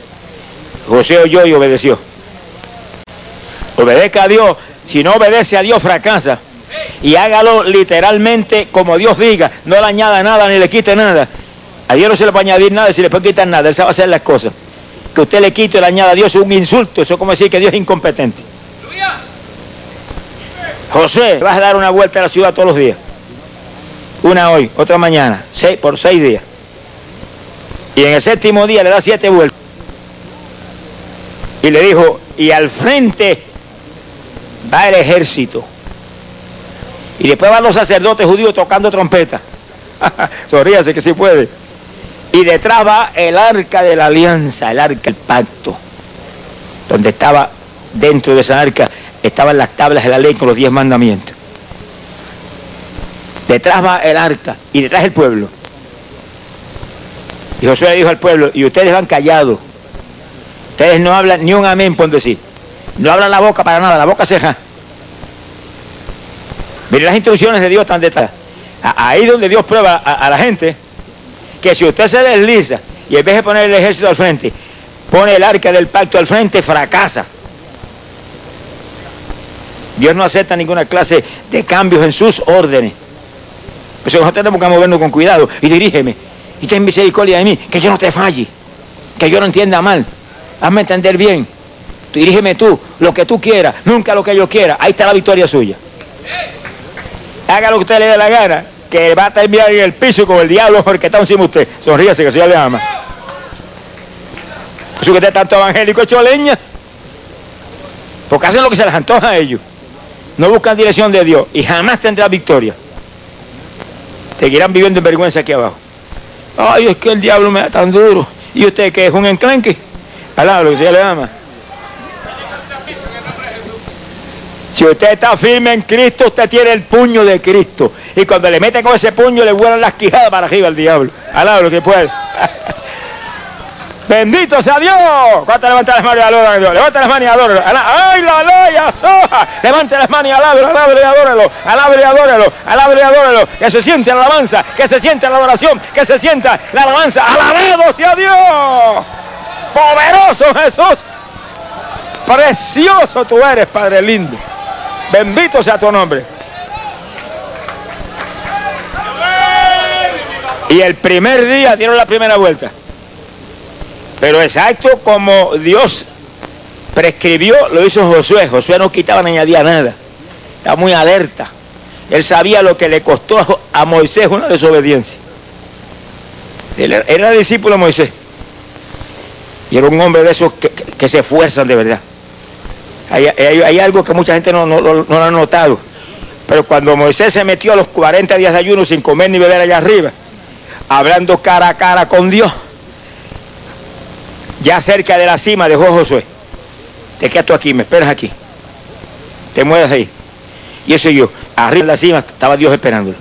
José oyó y obedeció. Obedezca a Dios. Si no obedece a Dios, fracasa. Y hágalo literalmente como Dios diga. No le añada nada ni le quite nada. A Dios no se le puede añadir nada, si le puede quitar nada. Él sabe hacer las cosas. Que usted le quite y le añada a Dios es un insulto. Eso es como decir que Dios es incompetente. José, vas a dar una vuelta a la ciudad todos los días. Una hoy, otra mañana, seis, por seis días. Y en el séptimo día le da siete vueltas. Y le dijo, y al frente va el ejército. Y después van los sacerdotes judíos tocando trompeta. Sonríase que sí puede. Y detrás va el arca de la alianza, el arca del pacto. Donde estaba, dentro de esa arca, estaban las tablas de la ley con los diez mandamientos. Detrás va el arca y detrás el pueblo. Y Josué dijo al pueblo, y ustedes van callados. Ustedes no hablan ni un amén por decir. No hablan la boca para nada, la boca ceja. Miren las instrucciones de Dios están detrás. Ahí donde Dios prueba a, la gente que si usted se desliza y en vez de poner el ejército al frente, pone el arca del pacto al frente, fracasa. Dios no acepta ninguna clase de cambios en sus órdenes. Pues nosotros tenemos que movernos con cuidado y dirígeme y ten misericordia de mí, que yo no te falle, que yo no entienda mal. Hazme entender bien. Dirígeme tú, lo que tú quieras, nunca lo que yo quiera. Ahí está la victoria suya. Haga lo que usted le dé la gana, que va a terminar en el piso con el diablo porque está encima usted. Sonríase que el Señor le ama. Eso que usted tanto evangélico hecho leña. Porque hacen lo que se les antoja a ellos. No buscan dirección de Dios y jamás tendrá victoria. Seguirán viviendo en vergüenza aquí abajo. Ay, es que el diablo me da tan duro. ¿Y usted que es un enclenque? Lo que se le ama. Si usted está firme en Cristo, usted tiene el puño de Cristo. Y cuando le mete con ese puño, le vuelan las quijadas para arriba al diablo. Alaba lo que puede. Bendito sea Dios. ¿Cuánto levanta las manos y adora Dios? Levanta las manos y adóralo. ¡Ay, la loya soja! Levante las manos y alábelo, alábelo y adóralo. Alábelo y adóralo. Alábelo y adóralo. Que se siente la alabanza. Que se siente la adoración. Que se sienta la alabanza. ¡Alabado sea Dios! ¡Poderoso Jesús! Precioso tú eres, Padre lindo. Bendito sea tu nombre. Y el primer día dieron la primera vuelta. Pero exacto como Dios prescribió, lo hizo Josué. Josué no quitaba ni añadía nada. Está muy alerta. Él sabía lo que le costó a Moisés una desobediencia. Él era discípulo de Moisés. Y era un hombre de esos que, se esfuerzan de verdad. Hay, algo que mucha gente no, lo ha notado. Pero cuando Moisés se metió a los 40 días de ayuno sin comer ni beber allá arriba, hablando cara a cara con Dios, ya cerca de la cima dejó Josué. Te quedas tú aquí, me esperas aquí. Te mueves ahí. Y eso yo, arriba de la cima estaba Dios esperándolo.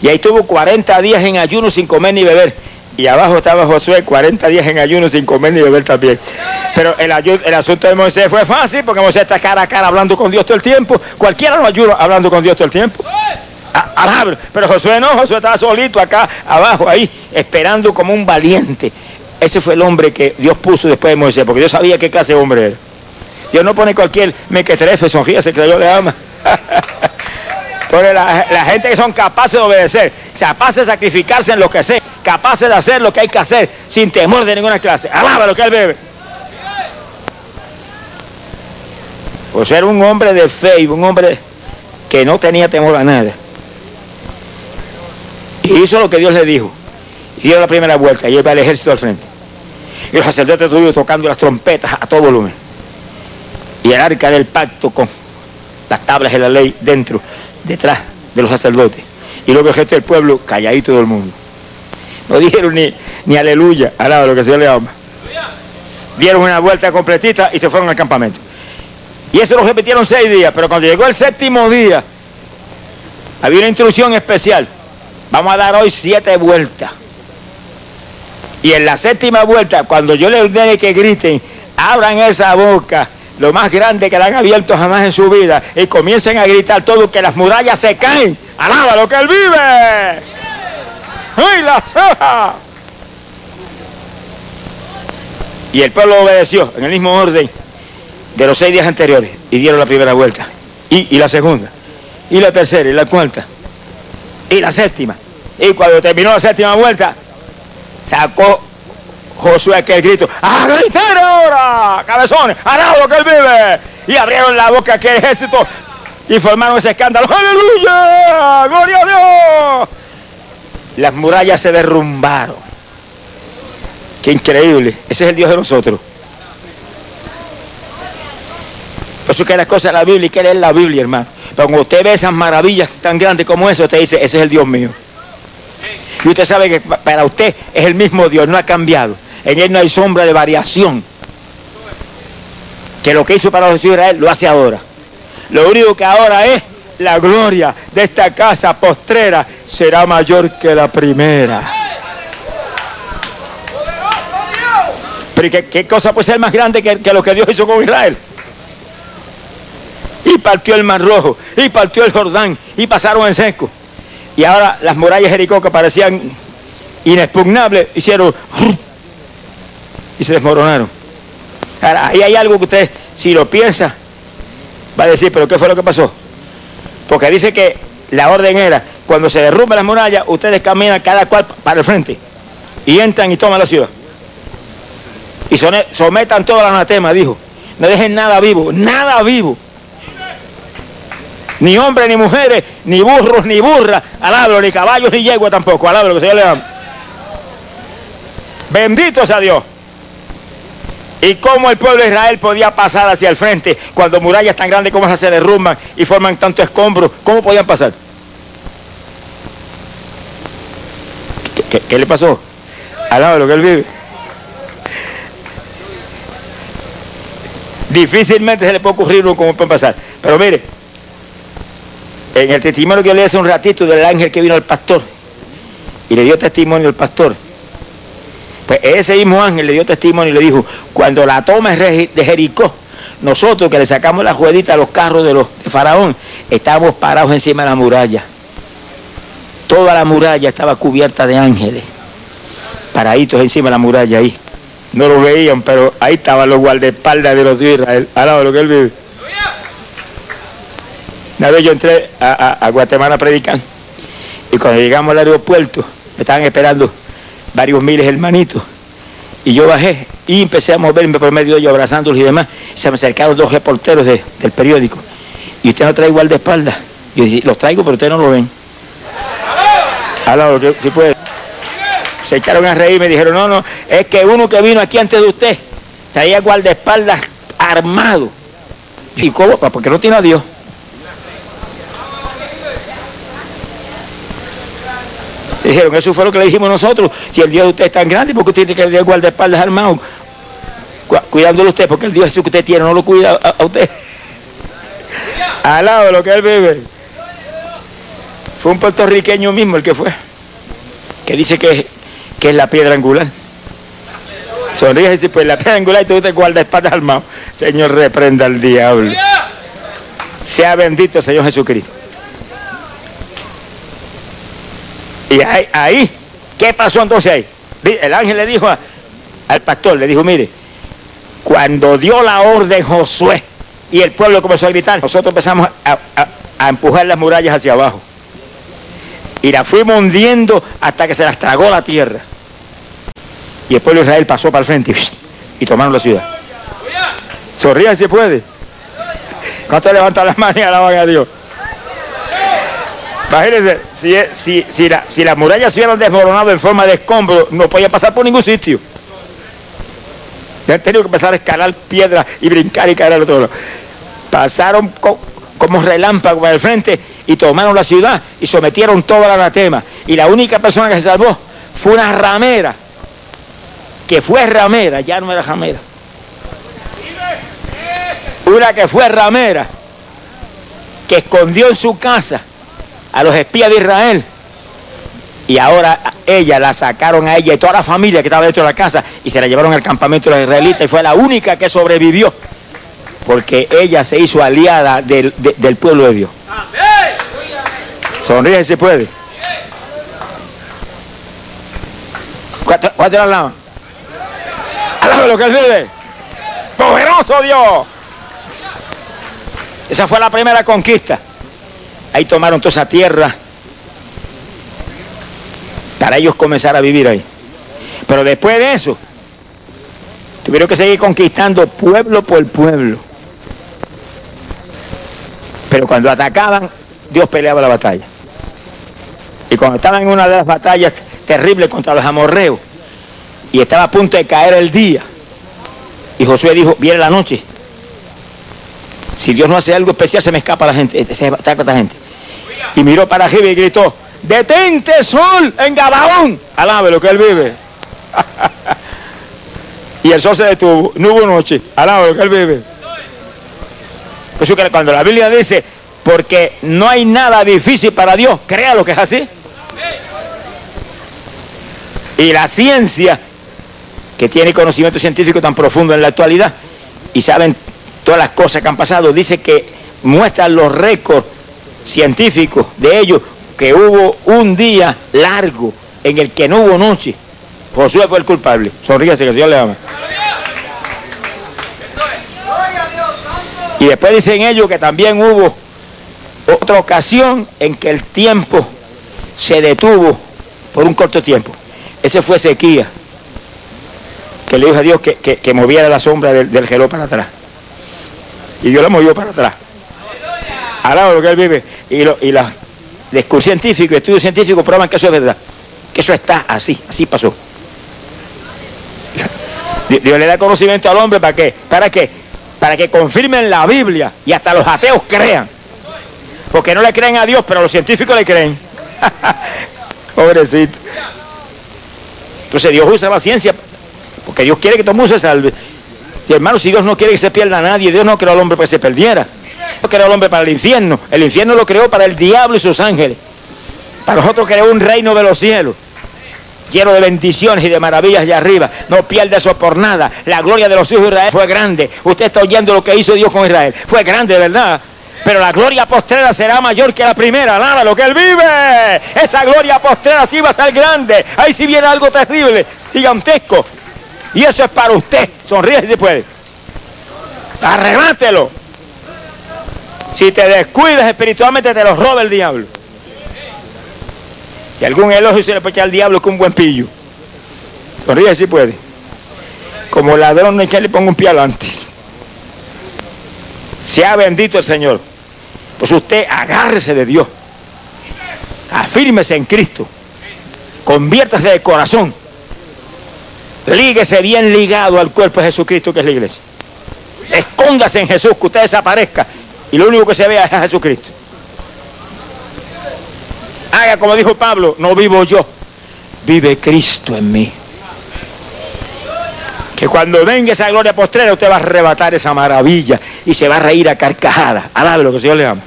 Y ahí estuvo 40 días en ayuno sin comer ni beber. Y abajo estaba Josué 40 días en ayuno sin comer ni beber también. Pero el, el asunto de Moisés fue fácil porque Moisés está cara a cara hablando con Dios todo el tiempo. Cualquiera lo ayuda hablando con Dios todo el tiempo. Pero Josué no, Josué estaba solito acá abajo, ahí, esperando como un valiente. Ese fue el hombre que Dios puso después de Moisés, porque Dios sabía qué clase de hombre era. Dios no pone cualquier mequetrefe, sonríase que Dios le ama. Porque la, gente que son capaces de obedecer, capaces de sacrificarse en lo que sé, capaces de hacer lo que hay que hacer sin temor de ninguna clase. Alaba lo que él bebe. Por ser un hombre de fe y un hombre que no tenía temor a nada. Y hizo lo que Dios le dijo. Y dio la primera vuelta y iba el ejército al frente. Y los sacerdotes estuvieron tocando las trompetas a todo volumen. Y el arca del pacto con las tablas de la ley dentro, detrás de los sacerdotes. Y luego el resto del pueblo calladito todo el mundo. No dijeron ni, ni aleluya, alaba lo que el Señor le ama. Dieron una vuelta completita y se fueron al campamento. Y eso lo repitieron seis días, pero cuando llegó el séptimo día, había una instrucción especial. Vamos a dar hoy siete vueltas. Y en la séptima vuelta, cuando yo les ordene que griten, abran esa boca, lo más grande que la han abierto jamás en su vida, y comiencen a gritar todo que las murallas se caen. ¡Alaba lo que él vive! ¡Ay, la ceja! Y el pueblo obedeció en el mismo orden de los seis días anteriores y dieron la primera vuelta, y, y la segunda, y la tercera, y la cuarta, y la séptima. Y cuando terminó la séptima vuelta, sacó Josué aquel grito, ¡a gritar ahora, cabezones! lo que él vive! Y abrieron la boca aquel ejército y formaron ese escándalo. ¡Aleluya! ¡Gloria a Dios! Las murallas se derrumbaron. ¡Qué increíble! Ese es el Dios de nosotros. Por eso que las cosas de la Biblia y que leer la Biblia, hermano. Pero cuando usted ve esas maravillas tan grandes como eso, usted dice, ese es el Dios mío. Y usted sabe que para usted es el mismo Dios, no ha cambiado. En él no hay sombra de variación. Que lo que hizo para los Israel lo hace ahora. Lo único que ahora es la gloria de esta casa postrera será mayor que la primera. Pero ¿qué, qué cosa puede ser más grande que, que lo que Dios hizo con Israel? y partió el Mar Rojo, y partió el Jordán, y pasaron en seco. Y ahora las murallas Jericó que parecían inexpugnables, hicieron y se desmoronaron. Ahora, ahí hay algo que usted, si lo piensa, va a decir, pero ¿qué fue lo que pasó? Porque dice que la orden era, cuando se derrumban las murallas, ustedes caminan cada cual para el frente y entran y toman la ciudad. Y sometan todo el anatema, dijo. No dejen nada vivo, nada vivo ni hombres, ni mujeres, ni burros, ni burras, alabro, ni caballos, ni yegua tampoco, alabro, que se le ama. Bendito sea Dios. Y cómo el pueblo de Israel podía pasar hacia el frente cuando murallas tan grandes como esas se derrumban y forman tanto escombro. ¿Cómo podían pasar? ¿Qué, le pasó? Alabro, que él vive. Difícilmente se le puede ocurrir cómo puede pasar. Pero mire, en el testimonio que yo leí hace un ratito del ángel que vino al pastor y le dio testimonio al pastor, pues ese mismo ángel le dio testimonio y le dijo, cuando la toma de Jericó, nosotros que le sacamos la jueguita a los carros de, los, de Faraón, estábamos parados encima de la muralla. Toda la muralla estaba cubierta de ángeles, paraditos encima de la muralla ahí. No lo veían, pero ahí estaban los guardaespaldas de los de Israel, lo que él vive. Una vez yo entré a, Guatemala a predicar y cuando llegamos al aeropuerto me estaban esperando varios miles hermanitos y yo bajé y empecé a moverme por medio de ellos abrazándolos y demás. Se me acercaron dos reporteros del periódico y usted no trae igual de espalda. Yo dije, los traigo pero ustedes no lo ven. si puede. Se echaron a reír y me dijeron, no, no, es que uno que vino aquí antes de usted traía guardaespaldas armado. ¿Y cómo? Porque no tiene a Dios. Dijeron, eso fue lo que le dijimos nosotros. Si el Dios de usted es tan grande, porque usted tiene que tener guardaespaldas armado? Cuidándolo usted, porque el Dios que usted tiene no lo cuida a, usted. Al lado de lo que él vive. Fue un puertorriqueño mismo el que fue. Que dice que, que es la piedra angular. Sonríe y dice, pues la piedra angular y tú te guardaespaldas armado. Señor, reprenda al diablo. Sea bendito Señor Jesucristo. Y ahí, ¿qué pasó entonces ahí? El ángel le dijo al pastor, le dijo, mire, cuando dio la orden Josué y el pueblo comenzó a gritar, nosotros empezamos a, empujar las murallas hacia abajo. Y la fuimos hundiendo hasta que se las tragó la tierra. Y el pueblo de Israel pasó para el frente y, tomaron la ciudad. Sonrían si puede. ¿Cuánto levantan las manos y alaban a Dios? Imagínense, si, si, si, la, si las murallas se hubieran desmoronado en forma de escombro, no podía pasar por ningún sitio. Ya han tenido que empezar a escalar piedras y brincar y caer al otro lado. Pasaron como relámpago para el frente y tomaron la ciudad y sometieron todo el anatema. Y la única persona que se salvó fue una ramera, que fue ramera, ya no era ramera. Una que fue ramera, que escondió en su casa a los espías de Israel. Y ahora ella la sacaron a ella y toda la familia que estaba dentro de la casa y se la llevaron al campamento de los israelitas y fue la única que sobrevivió porque ella se hizo aliada del, del pueblo de Dios. Sonríe si puede. ¿Cuánto, cuánto la alaban? lo que vive. Poderoso Dios. Esa fue la primera conquista. Ahí tomaron toda esa tierra para ellos comenzar a vivir ahí. Pero después de eso, tuvieron que seguir conquistando pueblo por pueblo. Pero cuando atacaban, Dios peleaba la batalla. Y cuando estaban en una de las batallas terribles contra los amorreos, y estaba a punto de caer el día, y Josué dijo, viene la noche. Si Dios no hace algo especial, se me escapa la gente, se ataca la gente. Y miró para arriba y gritó, detente sol en Gabaón. Alabe lo que él vive. y el sol se detuvo, no hubo noche. Alabe lo que él vive. Que cuando la Biblia dice, porque no hay nada difícil para Dios, crea lo que es así. Y la ciencia, que tiene conocimiento científico tan profundo en la actualidad, y saben todas las cosas que han pasado, dice que muestran los récords científicos de ellos, que hubo un día largo en el que no hubo noche. Josué fue el culpable. Sonríase que el Señor le ama. Y después dicen ellos que también hubo otra ocasión en que el tiempo se detuvo por un corto tiempo. Ese fue sequía, que le dijo a Dios que, que, moviera la sombra del, del para atrás. Y Dios la movió para atrás. Al lado de lo que él vive. Y, lo, y los discursos científicos, estudios científicos prueban que eso es verdad. Que eso está así, así pasó. Dios le da conocimiento al hombre para qué? ¿Para qué? para que confirmen la Biblia y hasta los ateos crean. Porque no le creen a Dios, pero los científicos le creen. Pobrecito. Entonces Dios usa la ciencia porque Dios quiere que todo el mundo se salve. Y hermano, si Dios no quiere que se pierda a nadie, Dios no creó al hombre para que se perdiera. Dios creó al hombre para el infierno. El infierno lo creó para el diablo y sus ángeles. Para nosotros creó un reino de los cielos lleno de bendiciones y de maravillas allá arriba. No pierda eso por nada. La gloria de los hijos de Israel fue grande. Usted está oyendo lo que hizo Dios con Israel. Fue grande, ¿verdad? Pero la gloria postrera será mayor que la primera. Nada, lo que él vive. Esa gloria postrera sí va a ser grande. Ahí sí viene algo terrible, gigantesco. Y eso es para usted. Sonríe si puede. Arreglátelo. Si te descuidas espiritualmente, te lo roba el diablo. Si algún elogio se le puede echar al diablo con un buen pillo. Sonríe si puede. Como ladrón no que le ponga un pie adelante. Sea bendito el Señor. Pues usted agárrese de Dios. Afírmese en Cristo. Conviértase de corazón. Líguese bien ligado al cuerpo de Jesucristo que es la iglesia. Escóndase en Jesús, que usted desaparezca. Y lo único que se vea es a Jesucristo. Haga como dijo Pablo, no vivo yo, vive Cristo en mí. Que cuando venga esa gloria postrera usted va a arrebatar esa maravilla y se va a reír a carcajada. Alabe lo que el Señor le ama.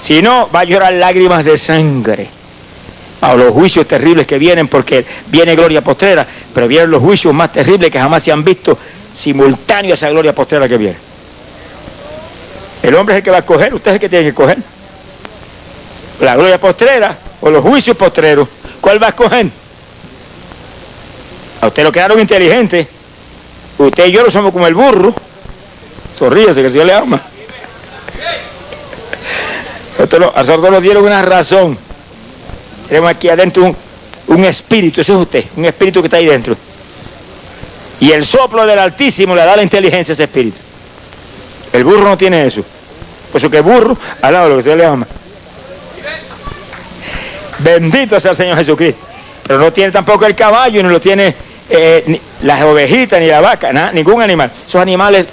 Si no, va a llorar lágrimas de sangre. A los juicios terribles que vienen, porque viene gloria postrera, pero vienen los juicios más terribles que jamás se han visto simultáneo a esa gloria postrera que viene. El hombre es el que va a escoger, usted es el que tiene que escoger la gloria postrera o los juicios postreros. ¿Cuál va a escoger? A usted lo quedaron inteligentes. Usted y yo no somos como el burro. Sonríese que el Señor le ama. A nosotros nos dieron una razón. Tenemos aquí adentro un, espíritu, eso es usted, un espíritu que está ahí dentro. Y el soplo del Altísimo le da la inteligencia a ese espíritu. El burro no tiene eso. Por eso que burro, al lado de lo que se le ama. Bendito sea el Señor Jesucristo. Pero no tiene tampoco el caballo, ni lo tiene eh, las ovejitas, ni la vaca, nada, ningún animal. Esos animales,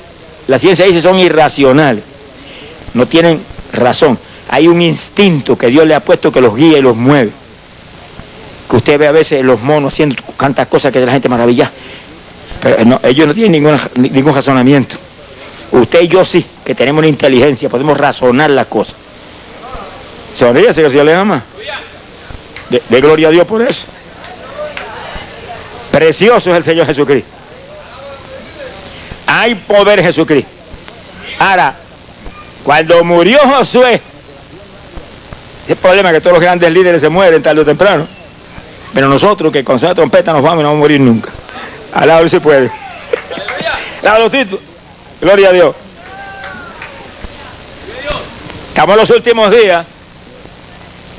la ciencia dice, son irracionales. no tienen razón. Hay un instinto que Dios le ha puesto que los guía y los mueve. Que usted ve a veces los monos haciendo tantas cosas que de la gente maravilla. Pero ellos no tienen ningún, ningún razonamiento. Usted y yo sí, que tenemos una inteligencia, podemos razonar las cosas. Sonríese que Dios le ama. De, gloria a Dios por eso. Precioso es el Señor Jesucristo. Hay poder en Jesucristo. Ahora, cuando murió Josué, el problema es que todos los grandes líderes se mueren tarde o temprano. Pero nosotros que con su trompeta nos vamos y no vamos a morir nunca. Al lado se puede. Gloria a Dios. Estamos en los últimos días.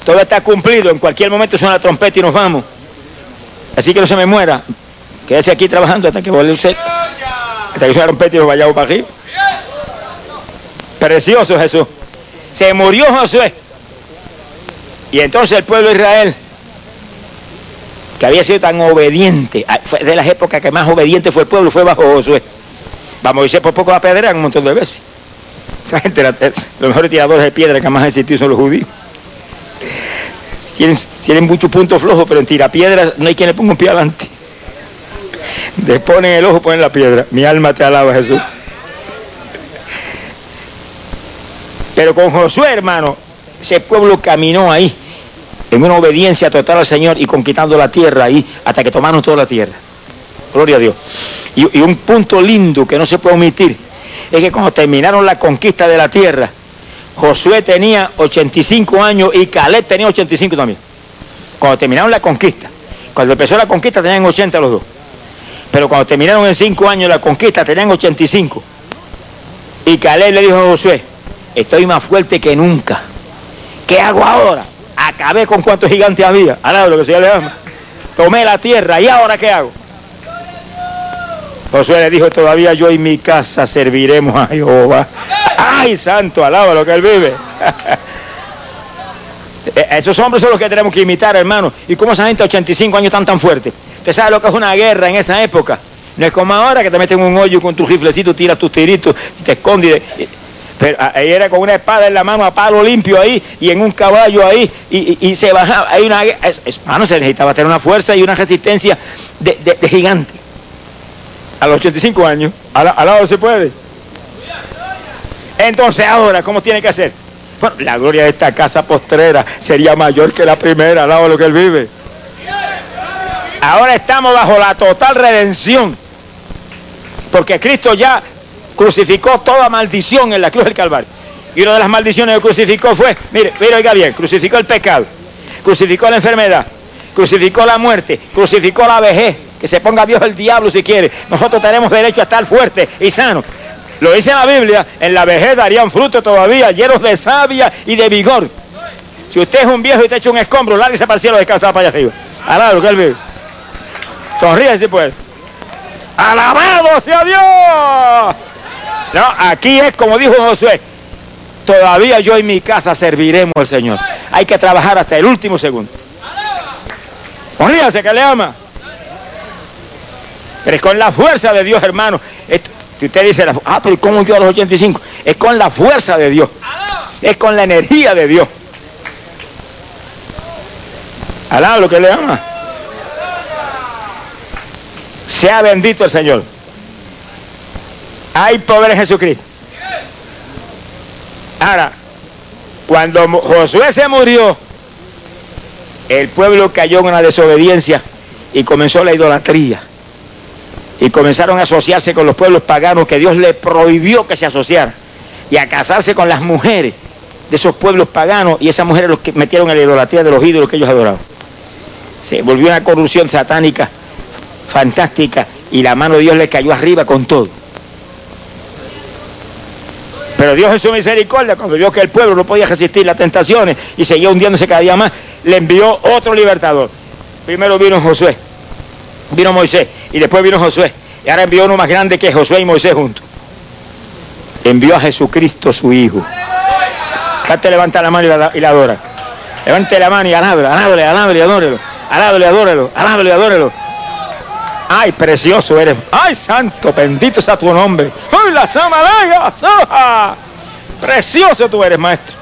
Todo está cumplido. En cualquier momento suena la trompeta y nos vamos. Así que no se me muera. Quédese aquí trabajando hasta que vuelva usted. Hasta que suene la trompeta y nos vayamos para aquí. Precioso Jesús. Se murió Josué. Y entonces el pueblo de Israel, que había sido tan obediente, ah, de las épocas que más obediente fue el pueblo, fue bajo Josué. Vamos a decir por poco la pedra un montón de veces. Esa gente, los mejores tiradores de piedra que más han existido son los judíos. Tienen, tienen muchos puntos flojos, pero en tirapiedra no hay quien le ponga un pie adelante. Les ponen el ojo, ponen la piedra. Mi alma te alaba, Jesús. Pero con Josué, hermano, ese pueblo caminó ahí, en una obediencia total al Señor y conquistando la tierra ahí, hasta que tomaron toda la tierra. Gloria a Dios. Y, y un punto lindo que no se puede omitir es que cuando terminaron la conquista de la tierra, Josué tenía 85 años y Caleb tenía 85 también. Cuando terminaron la conquista, cuando empezó la conquista tenían 80 los dos. Pero cuando terminaron en 5 años la conquista tenían 85. Y Caleb le dijo a Josué, estoy más fuerte que nunca. ¿Qué hago ahora? Acabé con cuántos gigantes había. Ahora lo que se le llama. Tomé la tierra. ¿Y ahora qué hago? Josué le dijo, todavía yo y mi casa serviremos a Jehová. ¡Ay, santo! Alaba lo que él vive. E, esos hombres son los que tenemos que imitar, hermano. ¿Y cómo esa gente a 85 años tan tan fuerte? ¿Usted sabe lo que es una guerra en esa época? No es como ahora que te meten un hoyo con tu riflecito, tiras tus tiritos, y te escondes. Pero ahí era con una espada en la mano a palo limpio ahí y en un caballo ahí y, se bajaba. Hay una, hermano, se necesitaba tener una fuerza y una resistencia de, gigante. A los 85 años, al, lado se puede. Entonces ahora, ¿cómo tiene que hacer? Bueno, la gloria de esta casa postrera sería mayor que la primera, al lado de lo que él vive. Ahora estamos bajo la total redención. Porque Cristo ya crucificó toda maldición en la cruz del Calvario. Y una de las maldiciones que crucificó fue, mire, mire, oiga bien, crucificó el pecado, crucificó la enfermedad, crucificó la muerte, crucificó la vejez, que se ponga viejo el diablo si quiere. Nosotros tenemos derecho a estar fuertes y sanos. Lo dice la Biblia, en la vejez darían fruto todavía, llenos de savia y de vigor. Si usted es un viejo y te echa un escombro, lárguese para el cielo descansado para allá arriba. Lo que él vive. Sonríe si puede. Alabado sea Dios. No, aquí es como dijo Josué, todavía yo en mi casa serviremos al Señor. Hay que trabajar hasta el último segundo. Sonríase que le ama. Pero es con la fuerza de Dios, hermano. si usted dice, ah, pero ¿cómo yo a los 85? Es con la fuerza de Dios. Es con la energía de Dios. Alá lo que le ama. Sea bendito el Señor. Hay poder en Jesucristo. Ahora, cuando Josué se murió, el pueblo cayó en una desobediencia y comenzó la idolatría. Y comenzaron a asociarse con los pueblos paganos que Dios le prohibió que se asociaran. Y a casarse con las mujeres de esos pueblos paganos. Y esas mujeres los que metieron en la idolatría de los ídolos que ellos adoraban. Se volvió una corrupción satánica fantástica y la mano de Dios le cayó arriba con todo. Pero Dios en su misericordia, cuando vio que el pueblo no podía resistir las tentaciones y seguía hundiéndose cada día más, le envió otro libertador. Primero vino Josué, vino Moisés y después vino Josué. Y ahora envió uno más grande que Josué y Moisés juntos. Envió a Jesucristo su Hijo. Usted levanta la mano y la, adora. Levante la mano y alábele, alábele, alábele, adórelo. Alábele, adórelo, alábele, adórelo. Ay, precioso eres. Ay, santo, bendito sea tu nombre. ¡Ay, la samalega! ¡Soja! Precioso tú eres, maestro.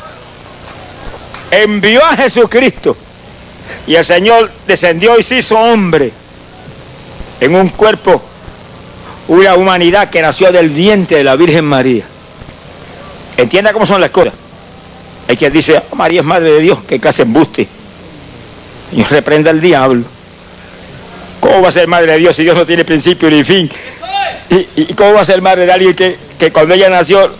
Envió a Jesucristo y el Señor descendió y se hizo hombre en un cuerpo, una humanidad que nació del diente de la Virgen María. Entienda cómo son las cosas. Hay quien dice, oh, María es madre de Dios, que casi embuste. Y reprenda al diablo. ¿Cómo va a ser madre de Dios si Dios no tiene principio ni fin? ¿Y, cómo va a ser madre de alguien que, que cuando ella nació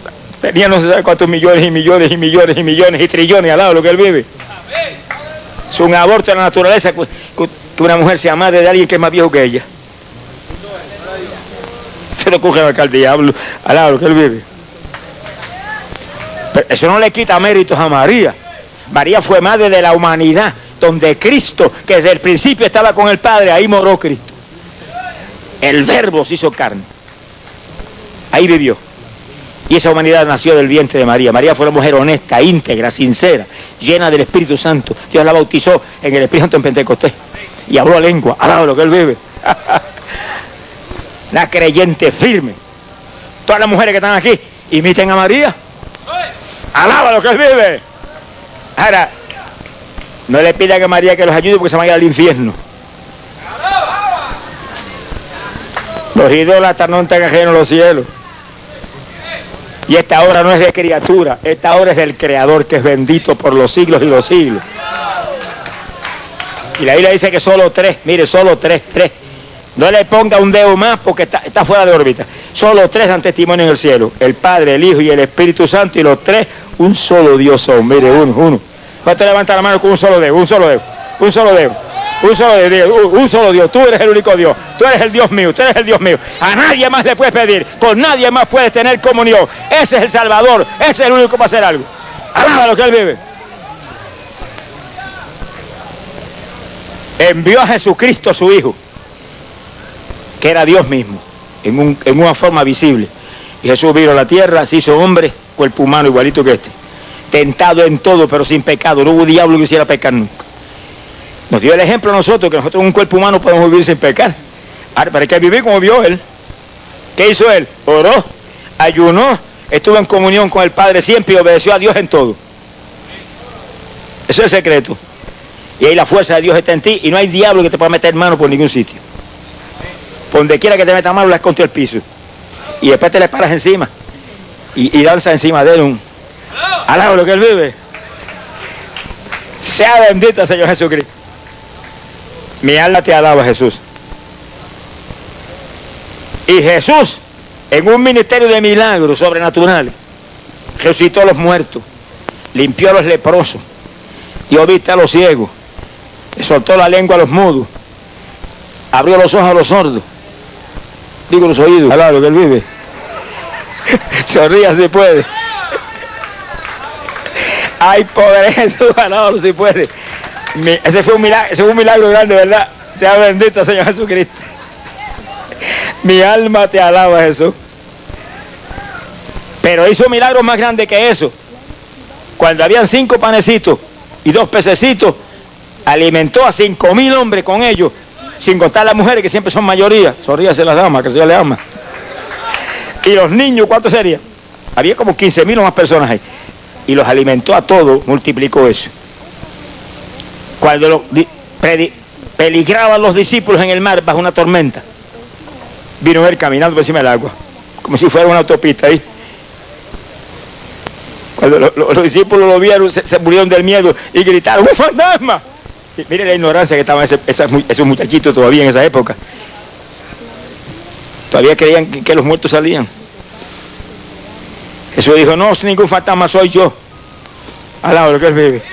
tenía no sé cuántos millones y millones y millones y millones y trillones al lado de lo que él vive? Es un aborto de la naturaleza que una mujer sea madre de alguien que es más viejo que ella. Se lo coge al diablo al lado de lo que él vive. Pero eso no le quita méritos a María. María fue madre de la humanidad, donde Cristo, que desde el principio estaba con el Padre, ahí moró Cristo. El verbo se hizo carne. Ahí vivió. Y esa humanidad nació del vientre de María. María fue una mujer honesta, íntegra, sincera, llena del Espíritu Santo. Dios la bautizó en el Espíritu Santo en Pentecostés. Y habló lengua, alaba lo que él vive. la creyente firme. Todas las mujeres que están aquí imiten a María. Alaba lo que él vive. Ahora, no le pida a María que los ayude porque se van a ir al infierno. Los idólatras no están ajenos los cielos. Y esta obra no es de criatura, esta obra es del Creador que es bendito por los siglos y los siglos. Y la Biblia dice que solo tres, mire, solo tres, tres. No le ponga un dedo más porque está, está fuera de órbita. Solo tres dan testimonio en el cielo. El Padre, el Hijo y el Espíritu Santo. Y los tres, un solo Dios son. Mire, uno, uno. ¿Cuánto levanta la mano con un solo dedo? Un solo dedo. Un solo dedo. Un solo Dios, un solo Dios. Tú eres el único Dios. Tú eres el Dios mío. Tú eres el Dios mío. A nadie más le puedes pedir. Con nadie más puedes tener comunión. Ese es el Salvador. Ese es el único que va a hacer algo. Alaba lo que Él vive. Envió a Jesucristo su Hijo, que era Dios mismo, en una forma visible. Y Jesús vino a la tierra, se hizo hombre, cuerpo humano igualito que este. Tentado en todo, pero sin pecado. No hubo diablo que hiciera pecar nunca. Nos dio el ejemplo a nosotros que nosotros un cuerpo humano podemos vivir sin pecar. Ahora, hay que vivir como vio él. ¿Qué hizo él? Oró, ayunó, estuvo en comunión con el Padre siempre y obedeció a Dios en todo. Ese es el secreto. Y ahí la fuerza de Dios está en ti y no hay diablo que te pueda meter mano por ningún sitio. Por donde quiera que te meta mano, la contra el piso. Y después te le paras encima y, danza encima de él un alabo lo que él vive. Sea bendito Señor Jesucristo. Mi alma te alaba, Jesús. Y Jesús, en un ministerio de milagros sobrenaturales, resucitó a los muertos, limpió a los leprosos, dio vista a los ciegos, soltó la lengua a los mudos, abrió los ojos a los sordos, digo los oídos, lo que él vive. Sonría si puede. Hay poder Jesús, alabado si puede ese, fue un milagro, ese fue un milagro grande, ¿verdad? Sea bendito, Señor Jesucristo. Mi alma te alaba, Jesús. Pero hizo un milagro más grande que eso. Cuando habían cinco panecitos y dos pececitos, alimentó a cinco mil hombres con ellos, sin contar las mujeres que siempre son mayoría. Sonríase las damas, que se le ama. Y los niños, ¿cuántos serían? Había como 15 mil o más personas ahí. Y los alimentó a todos, multiplicó eso. Cuando peligraban los discípulos en el mar bajo una tormenta, vino él caminando por encima del agua, como si fuera una autopista ahí. Cuando los discípulos lo vieron, se, murieron del miedo y gritaron, ¡un fantasma! mire la ignorancia que estaban esos muchachitos todavía en esa época. Todavía creían que, los muertos salían. Jesús dijo, no, ningún fantasma, soy yo. Al lado de lo que él vive.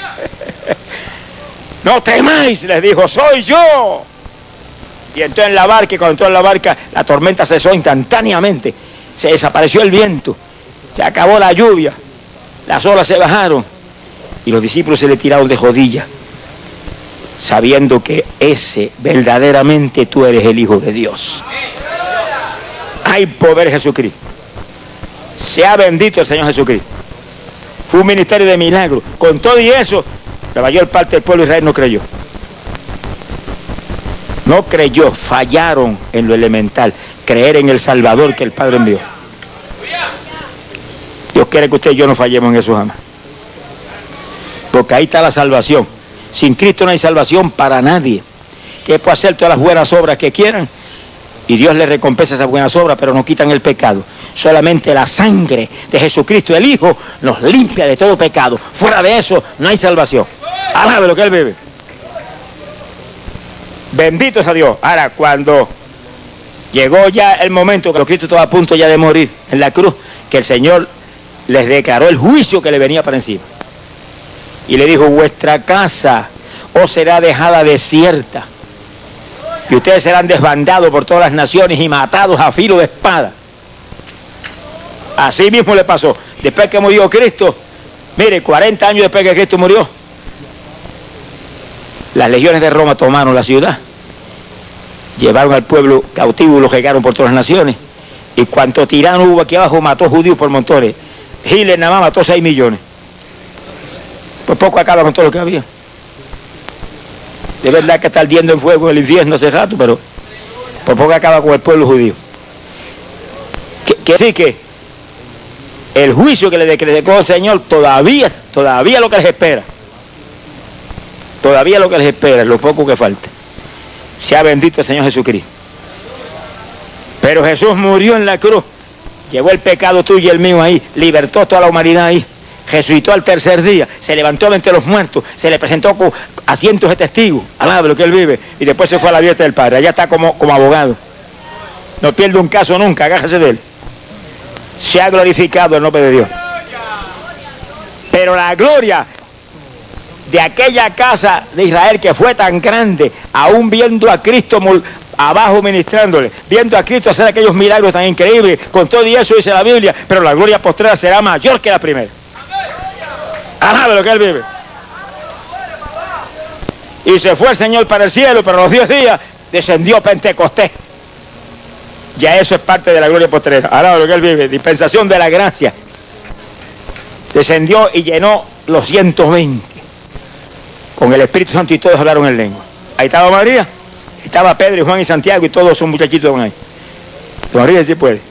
No temáis, les dijo, soy yo. Y entró en la barca y cuando entró en la barca la tormenta cesó instantáneamente. Se desapareció el viento, se acabó la lluvia, las olas se bajaron y los discípulos se le tiraron de rodillas, sabiendo que ese verdaderamente tú eres el Hijo de Dios. Hay poder Jesucristo. Sea bendito el Señor Jesucristo. Fue un ministerio de milagros. Con todo y eso, la mayor parte del pueblo de Israel no creyó. No creyó, fallaron en lo elemental, creer en el Salvador que el Padre envió. Dios quiere que usted y yo no fallemos en eso jamás. Porque ahí está la salvación. Sin Cristo no hay salvación para nadie. Que puede hacer todas las buenas obras que quieran y Dios le recompensa esas buenas obras, pero no quitan el pecado. Solamente la sangre de Jesucristo, el Hijo, nos limpia de todo pecado. Fuera de eso no hay salvación. de lo que Él bebe. Bendito es a Dios. Ahora, cuando llegó ya el momento que Cristo estaba a punto ya de morir en la cruz, que el Señor les declaró el juicio que le venía para encima. Y le dijo, vuestra casa os será dejada desierta y ustedes serán desbandados por todas las naciones y matados a filo de espada. Así mismo le pasó. Después que murió Cristo, mire, 40 años después que Cristo murió, las legiones de Roma tomaron la ciudad, llevaron al pueblo cautivo y lo llegaron por todas las naciones. Y cuanto tirano hubo aquí abajo, mató judíos por montones. Hitler nada más mató 6 millones. Pues poco acaba con todo lo que había. De verdad que está ardiendo en fuego el infierno hace rato, pero por poco acaba con el pueblo judío. Que, sí que el juicio que le decretó el Señor todavía, todavía lo que les espera. Todavía lo que les espera, lo poco que falta. Sea bendito el Señor Jesucristo. Pero Jesús murió en la cruz, llevó el pecado tuyo y el mío ahí, libertó toda la humanidad ahí resucitó al tercer día, se levantó entre los muertos, se le presentó a cientos de testigos, alaba lo que él vive, y después se fue a la diestra del Padre, allá está como, como abogado. No pierde un caso nunca, agájese de él. Se ha glorificado el nombre de Dios. Pero la gloria de aquella casa de Israel que fue tan grande, aún viendo a Cristo abajo ministrándole, viendo a Cristo hacer aquellos milagros tan increíbles, con todo y eso dice la Biblia, pero la gloria postrera será mayor que la primera. Alabe lo que él vive. Y se fue el Señor para el cielo, pero a los 10 días descendió Pentecostés. Ya eso es parte de la gloria postrera. Alabe lo que él vive. Dispensación de la gracia. Descendió y llenó los 120. Con el Espíritu Santo y todos hablaron en lengua. Ahí estaba María, estaba Pedro y Juan y Santiago y todos son muchachitos ahí. María sí puede.